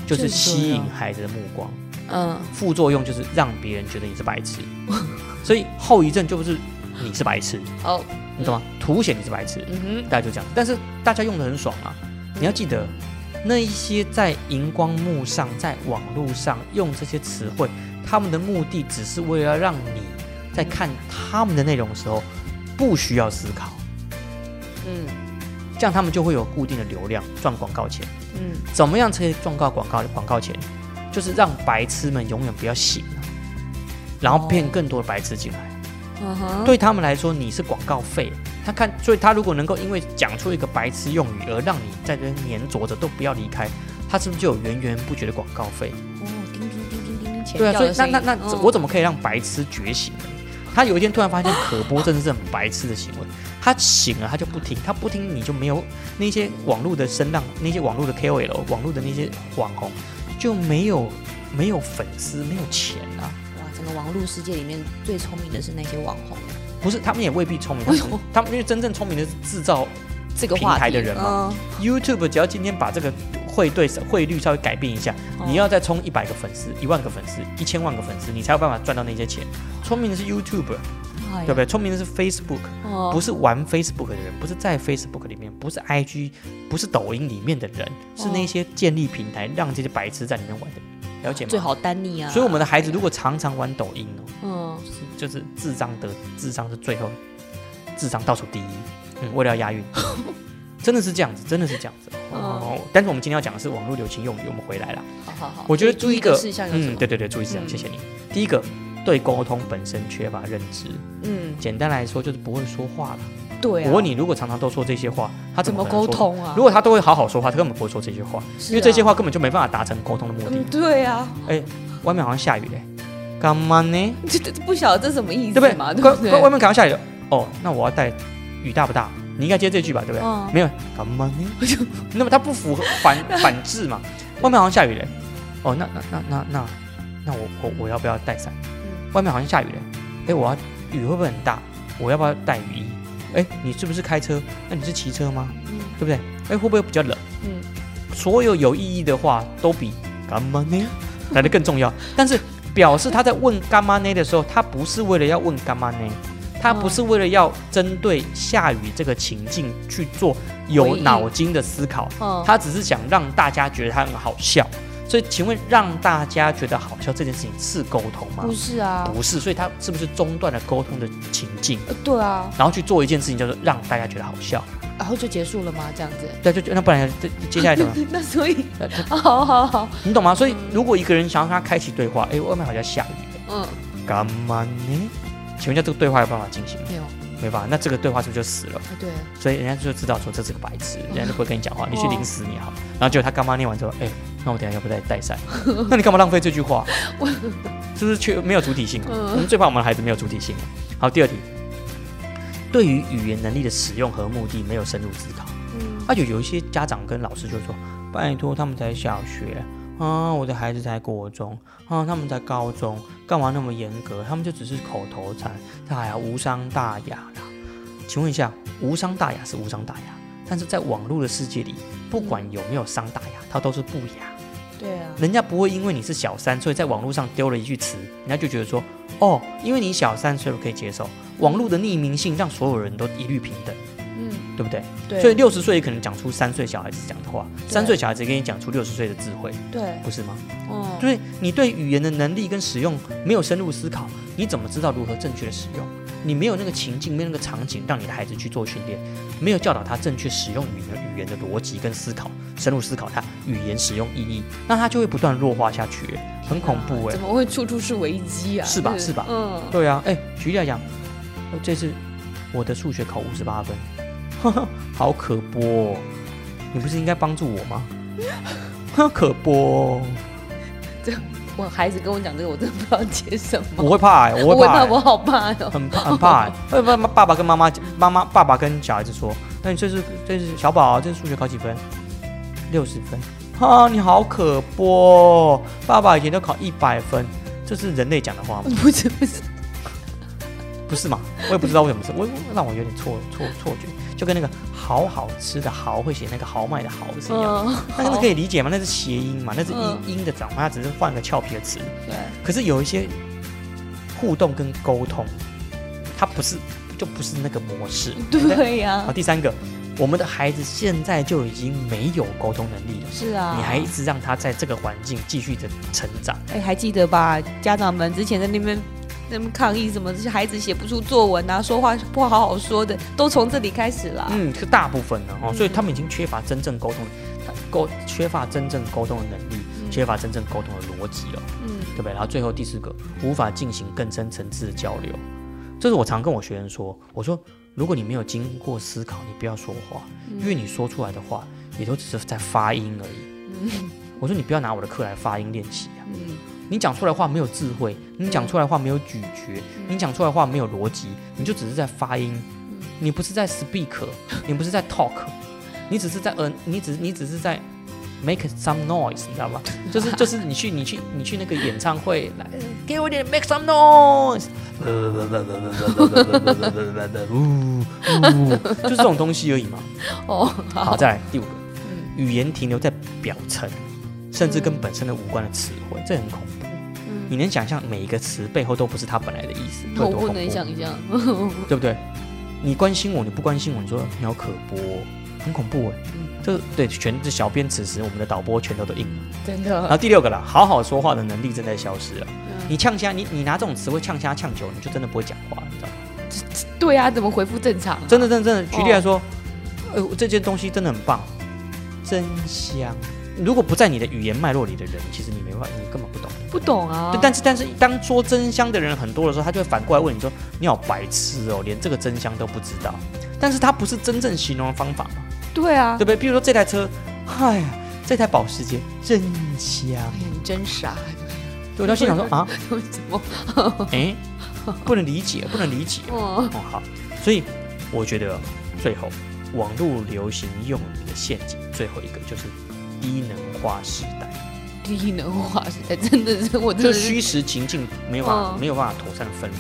就是吸引孩子的目光。嗯。副作用就是让别人觉得你是白痴，(laughs) 所以后遗症就不是你是白痴，哦，你懂吗？凸显你是白痴，嗯大家就这样。但是大家用的很爽啊！你要记得，那一些在荧光幕上、在网络上用这些词汇，他们的目的只是为了让你在看他们的内容的时候不需要思考，嗯这样他们就会有固定的流量赚广告钱。嗯，怎么样才可以赚到广告广告钱？就是让白痴们永远不要醒啊，然后骗更多的白痴进来。嗯哼，对他们来说，你是广告费。他看，所以他如果能够因为讲出一个白痴用语而让你在这边黏着着都不要离开，他是不是就有源源不绝的广告费？哦，叮叮叮叮叮叮，钱对啊，所以那那那、嗯我怎么可以让白痴觉醒呢？他有一天突然发现可播真的是很白痴的行为，他醒了他就不听，他不听你就没有那些网络的声浪，那些网络的 KOL，网络的那些网红就没有没有粉丝，没有钱啊。哇，整个网络世界里面最聪明的是那些网红，不是，他们也未必聪明，他们哎他们因为真正聪明的是制造这个平台的人嘛。嗯。YouTube，只要今天把这个汇兑汇率稍微改变一下，哦你要再冲一百个粉丝、一万个粉丝、一千万个粉丝，你才有办法赚到那些钱。聪明的是 YouTube，哎对不对？聪明的是 Facebook，哦不是玩 Facebook 的人，不是在 Facebook 里面，不是 IG，不是抖音里面的人，是那些建立平台让这些白痴在里面玩的人，了解吗？最好单逆啊。所以我们的孩子如果常常玩抖音哦，嗯，是就是智商的智商是最后智商倒数第一，嗯，为了要押韵，(laughs) 真的是这样子，真的是这样子。哦，但是我们今天要讲的是网络流行用语，我们回来了。好好好，我觉得注意第一个嗯，对对对，注意事项，嗯谢谢你。第一个，对沟通本身缺乏认知，嗯，简单来说就是不会说话了。对啊。我问你，如果常常都说这些话，他怎么？沟通啊？如果他都会好好说话，他根本不会说这些话，因为这些啊话根本就没办法达成沟通的目的嗯，。对啊，哎外面好像下雨嘞，干嘛呢？(laughs) 这这不晓得这什么意？思嘛？对不对？外外面可能下雨，哦，那我要带雨大不大？你应该接这句吧，对不对？嗯没有，干嘛呢？(laughs) 那么它不符合反 (laughs) 反制嘛？外面好像下雨嘞，哦，那那那那那那我我我要不要带伞？嗯外面好像下雨嘞，哎，我要雨会不会很大？我要不要带雨衣？哎，你是不是开车？那你是骑车吗？嗯对不对？哎，会不会比较冷？嗯，所有有意义的话都比干嘛呢 (laughs) 来的更重要。但是表示他在问干嘛呢的时候，他不是为了要问干嘛呢，他不是为了要针对下雨这个情境去做有脑筋的思考，嗯，他只是想让大家觉得他很好笑。所以，请问让大家觉得好笑这件事情是沟通吗不？是啊，不是，所以他是不是中断了沟通的情境，呃对啊，然后去做一件事情叫做让大家觉得好笑？然后就结束了吗？这样子？对，就那不然这接下来怎么？(laughs) 那所以，呃 (laughs) 好好好，你懂吗？所以如果一个人想要跟他开启对话，哎，外面好像下雨了，嗯，干嘛呢？请问一下，这个对话有办法进行吗？没有，没办法，那这个对话是不是就死了？啊对，所以人家就知道说这是个白痴，人家就不会跟你讲话，你去临死你好。然后结果他干妈念完之后，哎，那我等下要不再带伞？(laughs) 那你干嘛浪费这句话？是不是缺没有主体性我们最怕我们的孩子没有主体性。好，第二题，对于语言能力的使用和目的没有深入思考。嗯，啊，有有一些家长跟老师就说：“拜托，他们才小学啊，我的孩子才国中啊，他们在高中，干嘛那么严格？他们就只是口头禅，他还要无伤大雅啦。”请问一下，无伤大雅是无伤大雅，但是在网络的世界里，不管有没有伤大雅，它都是不雅。对啊，人家不会因为你是小三，所以在网络上丢了一句词，人家就觉得说：“哦，因为你小三，所以我可以接受。”网络的匿名性让所有人都一律平等，嗯，对不对？对，所以六十岁也可能讲出三岁小孩子讲的话，三岁小孩子跟你讲出六十岁的智慧，对，不是吗？嗯，所以你对语言的能力跟使用没有深入思考，你怎么知道如何正确的使用？你没有那个情境，没有那个场景，让你的孩子去做训练，没有教导他正确使用语言语言的逻辑跟思考，深入思考他语言使用意义，那他就会不断弱化下去，很恐怖哎怎。么会处处是危机啊？是吧是吧嗯，对啊，哎，举例来讲，呃这次我的数学考五十八分，(laughs) 好可播、哦，你不是应该帮助我吗？(laughs) 呵可播、哦，我孩子跟我讲这个，我真的不知道接什么。我会怕、欸，我我会怕，我好怕哦。很怕很怕、欸。会不会爸爸跟妈妈妈妈爸爸跟小孩子说，那你这是这是小宝，这是数学考几分？六十分。啊，你好可播、哦，爸爸以前都考一百分，这是人类讲的话吗？不是不是，不是嘛？我也不知道为什么是，我让我有点错错错觉，就跟那个好好吃的豪会写那个豪迈的豪是一样的。嗯，那个可以理解吗？那是谐音嘛？那是嗯音音的转换，它只是换个俏皮的词。对，可是有一些互动跟沟通，它不是就不是那个模式。(laughs) 对呀好，，第三个，我们的孩子现在就已经没有沟通能力了，是啊，你还一直让他在这个环境继续的成长，哎，还记得吧？家长们之前在那边那么抗议什么，这些孩子写不出作文啊，说话不好好说的，都从这里开始了。嗯，是大部分的哦，嗯所以他们已经缺乏真正沟通，沟缺乏真正沟通的能力，缺乏真正沟通的逻辑了。嗯对不对？然后最后第四个，无法进行更深层次的交流，这是我常跟我学生说，我说如果你没有经过思考，你不要说话，因为你说出来的话也都只是在发音而已。我说你不要拿我的课来发音练习啊，嗯你讲出来的话没有智慧，你讲出来的话没有咀嚼，你讲出来的话没有逻辑，你就只是在发音，你不是在 speak，你不是在 talk，你只是在呃，你只你只是在 make some noise，你知道吗？就是就是你去你去你去那个演唱会来，给我点 make some noise，呜呜，就是这种东西而已嘛。哦，好，再来第五个，语言停留在表层，甚至跟本身的无关的词汇，这很恐怖。你能想象每一个词背后都不是它本来的意思，我不能想象。(laughs) 对不对？你关心我，你不关心我，你说鸟可播，很恐怖哎。这对全这小编此时我们的导播拳头都硬了。真的 (laughs) 然后，第六个了，好好说话的能力正在消失了。嗯你呛虾，你你拿这种词汇呛虾呛久，你就真的不会讲话了，你知道吗？对啊，怎么回复正常啊？真的真的真的，举例来说，呃，这件东西真的很棒，真香。如果不在你的语言脉络里的人，其实你没办法，你根本不懂。不懂啊对，。但是但是当说真香的人很多的时候，他就会反过来问你说：“你好白痴哦，连这个真香都不知道。”但是他不是真正形容的方法嘛，对啊对，不对？比如说这台车，哎呀，这台保时捷真香。哎呀，你真傻，对，我就心想说 (laughs) 啊，为什么？(laughs) 哎，不能理解，不能理解。哦，哦，好，所以我觉得最后网络流行用语的陷阱，最后一个就是低能化时代，低能化时代 (laughs) 真的是我真就的是，虚实情境没有办法、嗯。没有办法妥善的分离。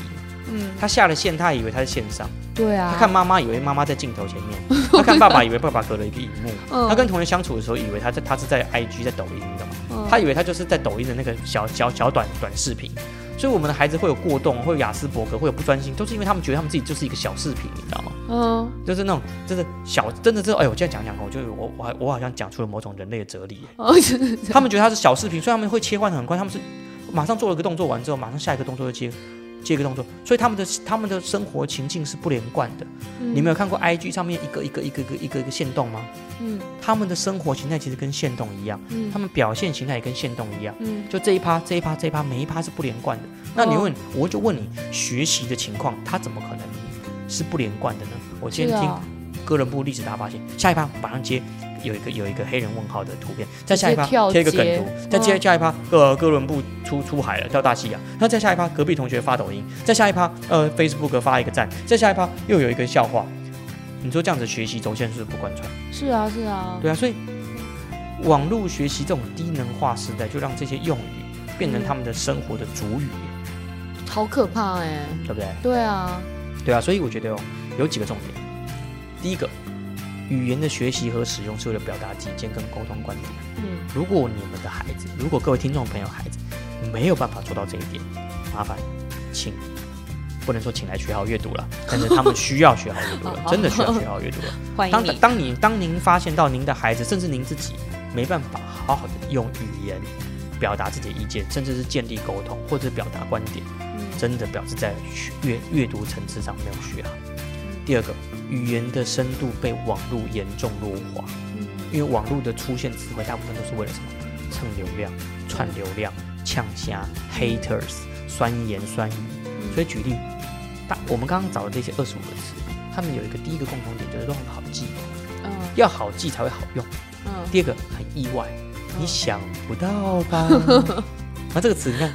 嗯，他下了线，他以为他在线上；对啊，他看妈妈，以为妈妈在镜头前面；(laughs) 他看爸爸，以为爸爸隔了一个荧幕；嗯。他跟同学相处的时候，以为他在他是在 IG 在抖音，你知道吗？嗯。他以为他就是在抖音的那个小小小短短视频。所以我们的孩子会有过动，会有雅斯伯格，会有不专心，都是因为他们觉得他们自己就是一个小视频，你知道吗？嗯，就是那种，就是小，真的是，哎呦，我现在讲讲，我就我我还我好像讲出了某种人类的哲理耶。哦，真的他们觉得他是小视频，所以他们会切换得很快，他们是马上做了个动作完之后，马上下一个动作就接接一个动作，所以他们的他们的生活情境是不连贯的。你没有看过 IG 上面一个一个一个一个一个一个线动吗？嗯他们的生活形态其实跟线动一样，嗯他们表现形态也跟线动一样。嗯就这一趴，这一趴，这一趴，每一趴是不连贯的。那你问，我就问你，学习的情况，它怎么可能是不连贯的呢？我今天听哥伦布历史大发现，下一趴马上接有一个有一个黑人问号的图片，再下一趴贴一个梗图，再接嗯下一趴呃哥伦布出出海了，到大西洋，那再下一趴隔壁同学发抖音，再下一趴呃 Facebook 发一个赞，再下一趴又有一个笑话。你说这样子学习轴线是不是不贯穿？是啊是啊，对啊，所以网络学习这种低能化时代，就让这些用语变成他们的生活的主语，好可怕哎，对不对？对啊，对啊，所以我觉得哦，有几个重点。第一个，语言的学习和使用是为了表达己见跟沟通观点。嗯如果你们的孩子，如果各位听众朋友孩子没有办法做到这一点，麻烦请不能说请来学好阅读了，(laughs) 但是他们需要学好阅读了，(laughs) 真的需要学好阅读了。当欢迎你，当你当您发现到您的孩子，甚至您自己没办法好好的用语言表达自己的意见，甚至是建立沟通或者是表达观点，嗯真的表示在阅阅读层次上没有学好。嗯第二个，语言的深度被网络严重弱化，嗯因为网络的出现词汇大部分都是为了什么？蹭流量、串流量、呛虾、haters、酸言酸语。所以举例，大我们刚刚找的这些二十五个词，他们有一个第一个共同点，就是都很好记，嗯要好记才会好用。嗯第二个很意外，你想不到吧？(laughs) 那这个词，你看，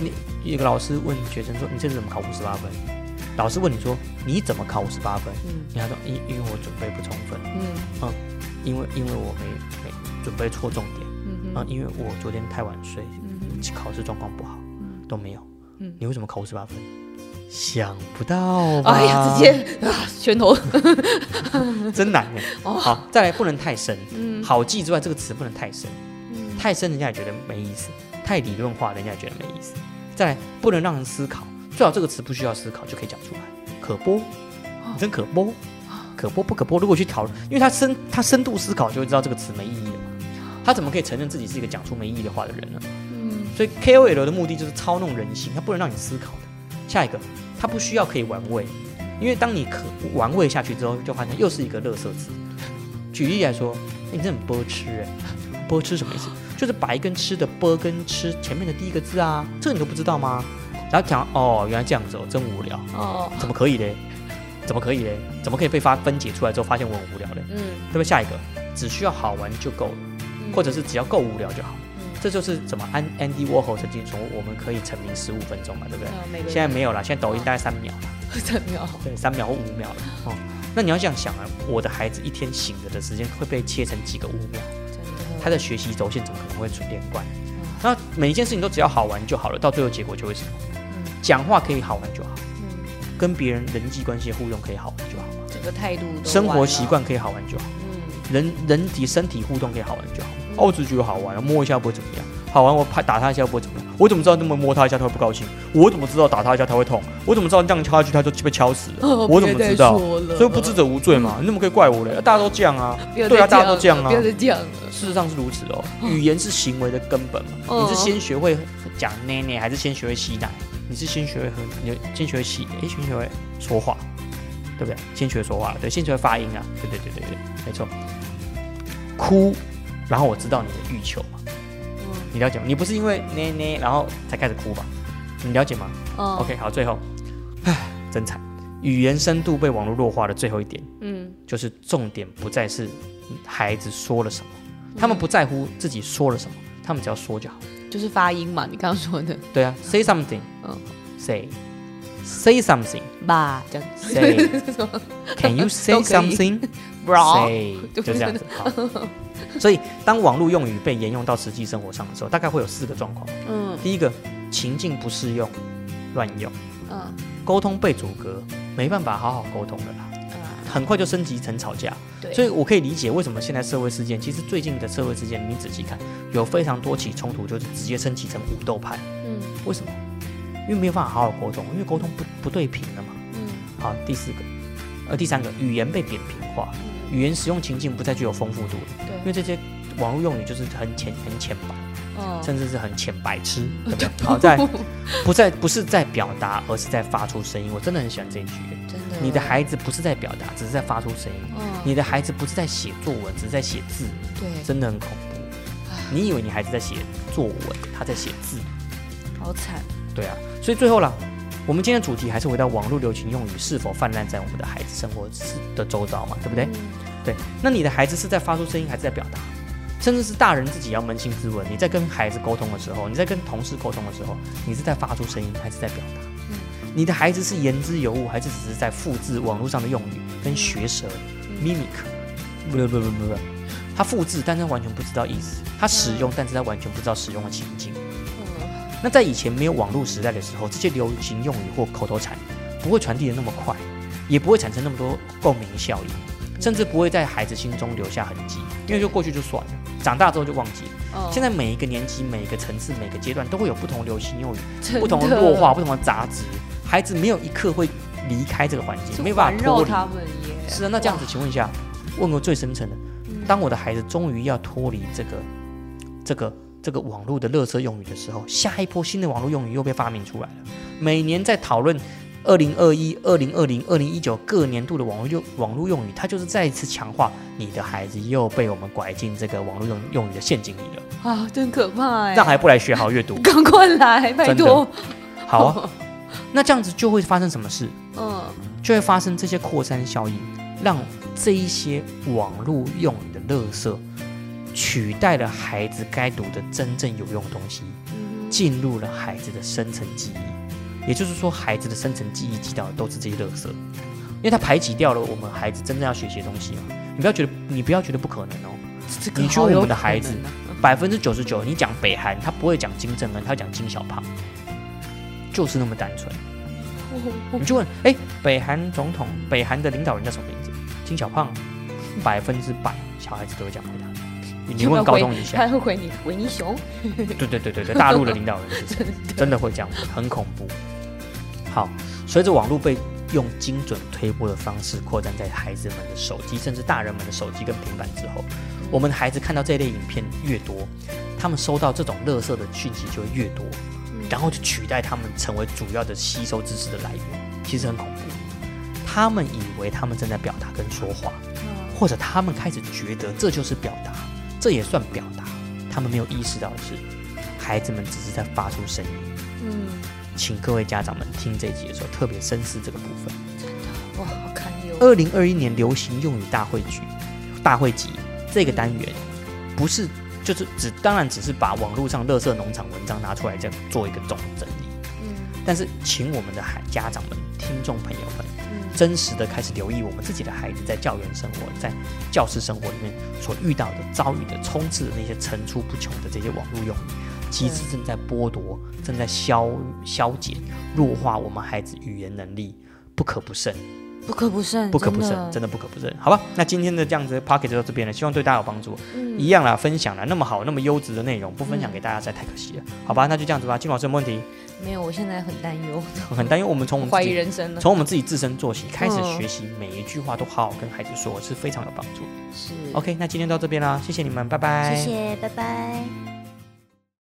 你有个老师问学生说：“你这次怎么考五十八分？”老师问你说：“你怎么考五十八分？”嗯。你还说：“因因为我准备不充分，嗯。嗯因为因为我没没准备错重点。啊、嗯因为我昨天太晚睡，嗯考试状况不好，都没有。嗯。你为什么考五十八分？想不到吧？哎呀，直接啊拳头，(laughs) (laughs) 真难哎。哦。好，再来不能太深，嗯。好记之外，这个词不能太深，嗯。太深人家也觉得没意思，太理论化人家也觉得没意思。再来不能让人思考，最好这个词不需要思考就可以讲出来，可播，你真可播，可播不可播？如果去讨论，因为他深他深度思考，就会知道这个词没意义了嘛。他怎么可以承认自己是一个讲出没意义的话的人呢？嗯，所以 KOL 的目的就是操弄人心，他不能让你思考的。下一个，他不需要可以玩味，因为当你可玩味下去之后，就发现又是一个垃圾字。(laughs) 举例来说，欸你这很波吃哎，波吃什么意思？就是把一根吃的波跟吃前面的第一个字啊，这个你都不知道吗？然后讲哦，原来这样子哦，真无聊，哦，怎么可以嘞？怎么可以嘞？怎么可以被发分解出来之后发现我很无聊嘞？嗯，对不对？下一个，只需要好玩就够了，或者是只要够无聊就好。嗯这就是怎么安 Andy Warhol 曾经说我们可以成名十五分钟嘛，对不对？现在没有了，现在抖音大概三秒，(laughs) 了，三哦对，三秒或五秒了哦。那你要这样想啊，我的孩子一天醒着的时间会被切成几个五秒，他的学习轴线怎么可能会连贯？嗯那每一件事情都只要好玩就好了，到最后结果就会什么？嗯讲话可以好玩就好，嗯，跟别人人际关系互动可以好玩就好，整个态度生活习，惯可以好玩就好，嗯，人人体身体互动可以好玩就好。嗯哦，我只是觉得好玩，摸一下不会怎么样。好玩，我拍打他一下不会怎么样。我怎么知道那么摸他一下他会不高兴？我怎么知道打他一下他会痛？我怎么知道这样敲下去他就被敲死了？我怎么知道？所以不知者无罪嘛，你怎么可以怪我嘞？大家都这样啊。对啊大家都这样啊样，事实上是如此哦，语言是行为的根本嘛。嗯你是先学会讲奶奶，还是先学会吸奶？你是先学会喝，你先学会吸，诶，先学会说话，对不对？先学会说话，对，先学会发音啊，对对对对对，没错。哭，然后我知道你的欲求嘛，嗯你了解吗？你不是因为捏捏然后才开始哭吧？你了解吗？哦 OK，好，最后，唉，真惨，语言深度被网络弱化的最后一点，嗯就是重点不再是孩子说了什么，他们不在乎自己说了什么，他们只要说就好。就是发音嘛，你刚刚说的。对啊，say something，嗯。say say something，吧，这样。Say (laughs) can you say 都可以 something，bro，say 就这样子。好，所以当网络用语被沿用到实际生活上的时候，大概会有四个状况。嗯。第一个，情境不适用，乱用，嗯。沟通被阻隔，没办法好好沟通的啦。嗯，很快就升级成吵架，对，所以我可以理解为什么现在社会事件，其实最近的社会事件，你仔细看，有非常多起冲突，就是直接升级成武斗派。嗯为什么？因为没有办法好好沟通，因为沟通不不对频了嘛。嗯好，第四个，呃，第三个，语言被扁平化，嗯，语言使用情境不再具有丰富度了，对因为，这些网络用语就是很浅很浅白，嗯，甚至是很浅白痴，对不对？(laughs) 好在不在不是在表达，而是在发出声音。我真的很喜欢这一句。真的，你的孩子不是在表达，只是在发出声音。嗯，你的孩子不是在写作文，只是在写字，对，真的很恐怖。你以为你孩子在写作文，他在写字，好惨，对啊。所以最后啦，我们今天的主题还是回到网络流行用语是否泛滥在我们的孩子生活的周遭嘛，对不对？嗯对。那你的孩子是在发出声音，还是在表达？甚至是大人自己要扪心自问：你在跟孩子沟通的时候，你在跟同事沟通的时候，你是在发出声音，还是在表达？嗯你的孩子是言之有物，还是只是在复制网络上的用语跟学舌？嗯。mimic，不不不不不不，他复制，但是他完全不知道意思；他使用，但是他完全不知道使用的情境。嗯。那在以前没有网络时代的时候，这些流行用语或口头禅不会传递的那么快，也不会产生那么多共鸣效应，甚至不会在孩子心中留下痕迹，因为就过去就算了，长大之后就忘记了。嗯现在每一个年级、每一个层次、每个阶段都会有不同流行用语、不同的的弱化、不同的杂质，孩子没有一刻会离开这个环境，没有办法脱离。是啊，那这样子，请问一下，问个最深层的，嗯当我的孩子终于要脱离这个、这个、这个网络的热色用语的时候，下一波新的网络用语又被发明出来了。每年在讨论二零二一、二零二零、二零一九各年度的网络用网络用语，它就是再一次强化你的孩子又被我们拐进这个网络用用语的陷阱里了。啊，真可怕哎，让还不来学好阅读？(laughs) 赶快来，拜托，好啊，那这样子就会发生什么事？嗯就会发生这些扩散效应，让这一些网络用语的垃圾取代了孩子该读的真正有用的东西，嗯进入了孩子的深层记忆。也就是说，孩子的深层记忆记到的都是这些垃圾，因为他排挤掉了我们孩子真正要学习的东西嘛。你不要觉得，你不要觉得不可能哦。这个你去问我们的孩子百分之九十九，你讲北韩，他不会讲金正恩，他会讲金小胖，就是那么单纯。(laughs) 你就问，哎，北韩总统，北韩的领导人叫什么名字？金小胖，(laughs) 百分之百小孩子都会这样回答。你你问高中一下，他会回你维尼熊，对对对对对，(laughs) 大陆的领导人是谁？真的会这样，很恐怖。好，随着网络被用精准推播的方式扩展在孩子们的手机，甚至大人们的手机跟平板之后，我们的孩子看到这类影片越多，他们收到这种垃圾的讯息就会越多，然后就取代他们成为主要的吸收知识的来源，其实很恐怖。他们以为他们正在表达跟说话，或者他们开始觉得这就是表达，这也算表达。他们没有意识到的是，孩子们只是在发出声音。嗯，请各位家长们听这一集的时候特别深思这个部分。真的哇，好堪忧。二零二一年流行用语大会局大会集这个单元，不是就是只当然只是把网络上乐色农场文章拿出来这样做一个总整理，嗯但是请我们的孩家长们、听众朋友们，嗯真实的开始留意我们自己的孩子在校园生活、在教室生活里面所遇到的、遭遇的、充斥的那些层出不穷的这些网络用语，其实正在剥夺、正在消消减、弱化我们孩子语言能力，不可不慎。不可不慎，不可不慎，真真的不可不慎。好吧，那今天的这样子 p o c k e t 就到这边了，希望对大家有帮助。嗯一样啦，分享了那么好、那么优质的内容，不分享给大家实在太可惜了。好吧，那就这样子吧。金老师有没有问题？没有，我现在很担忧，我很担忧，我们从我们怀自己疑人生了。从我们自己自身做起，开始嗯学习，每一句话都好好跟孩子说，是非常有帮助。是 OK，那今天到这边啦，谢谢你们，拜拜。谢谢，拜拜。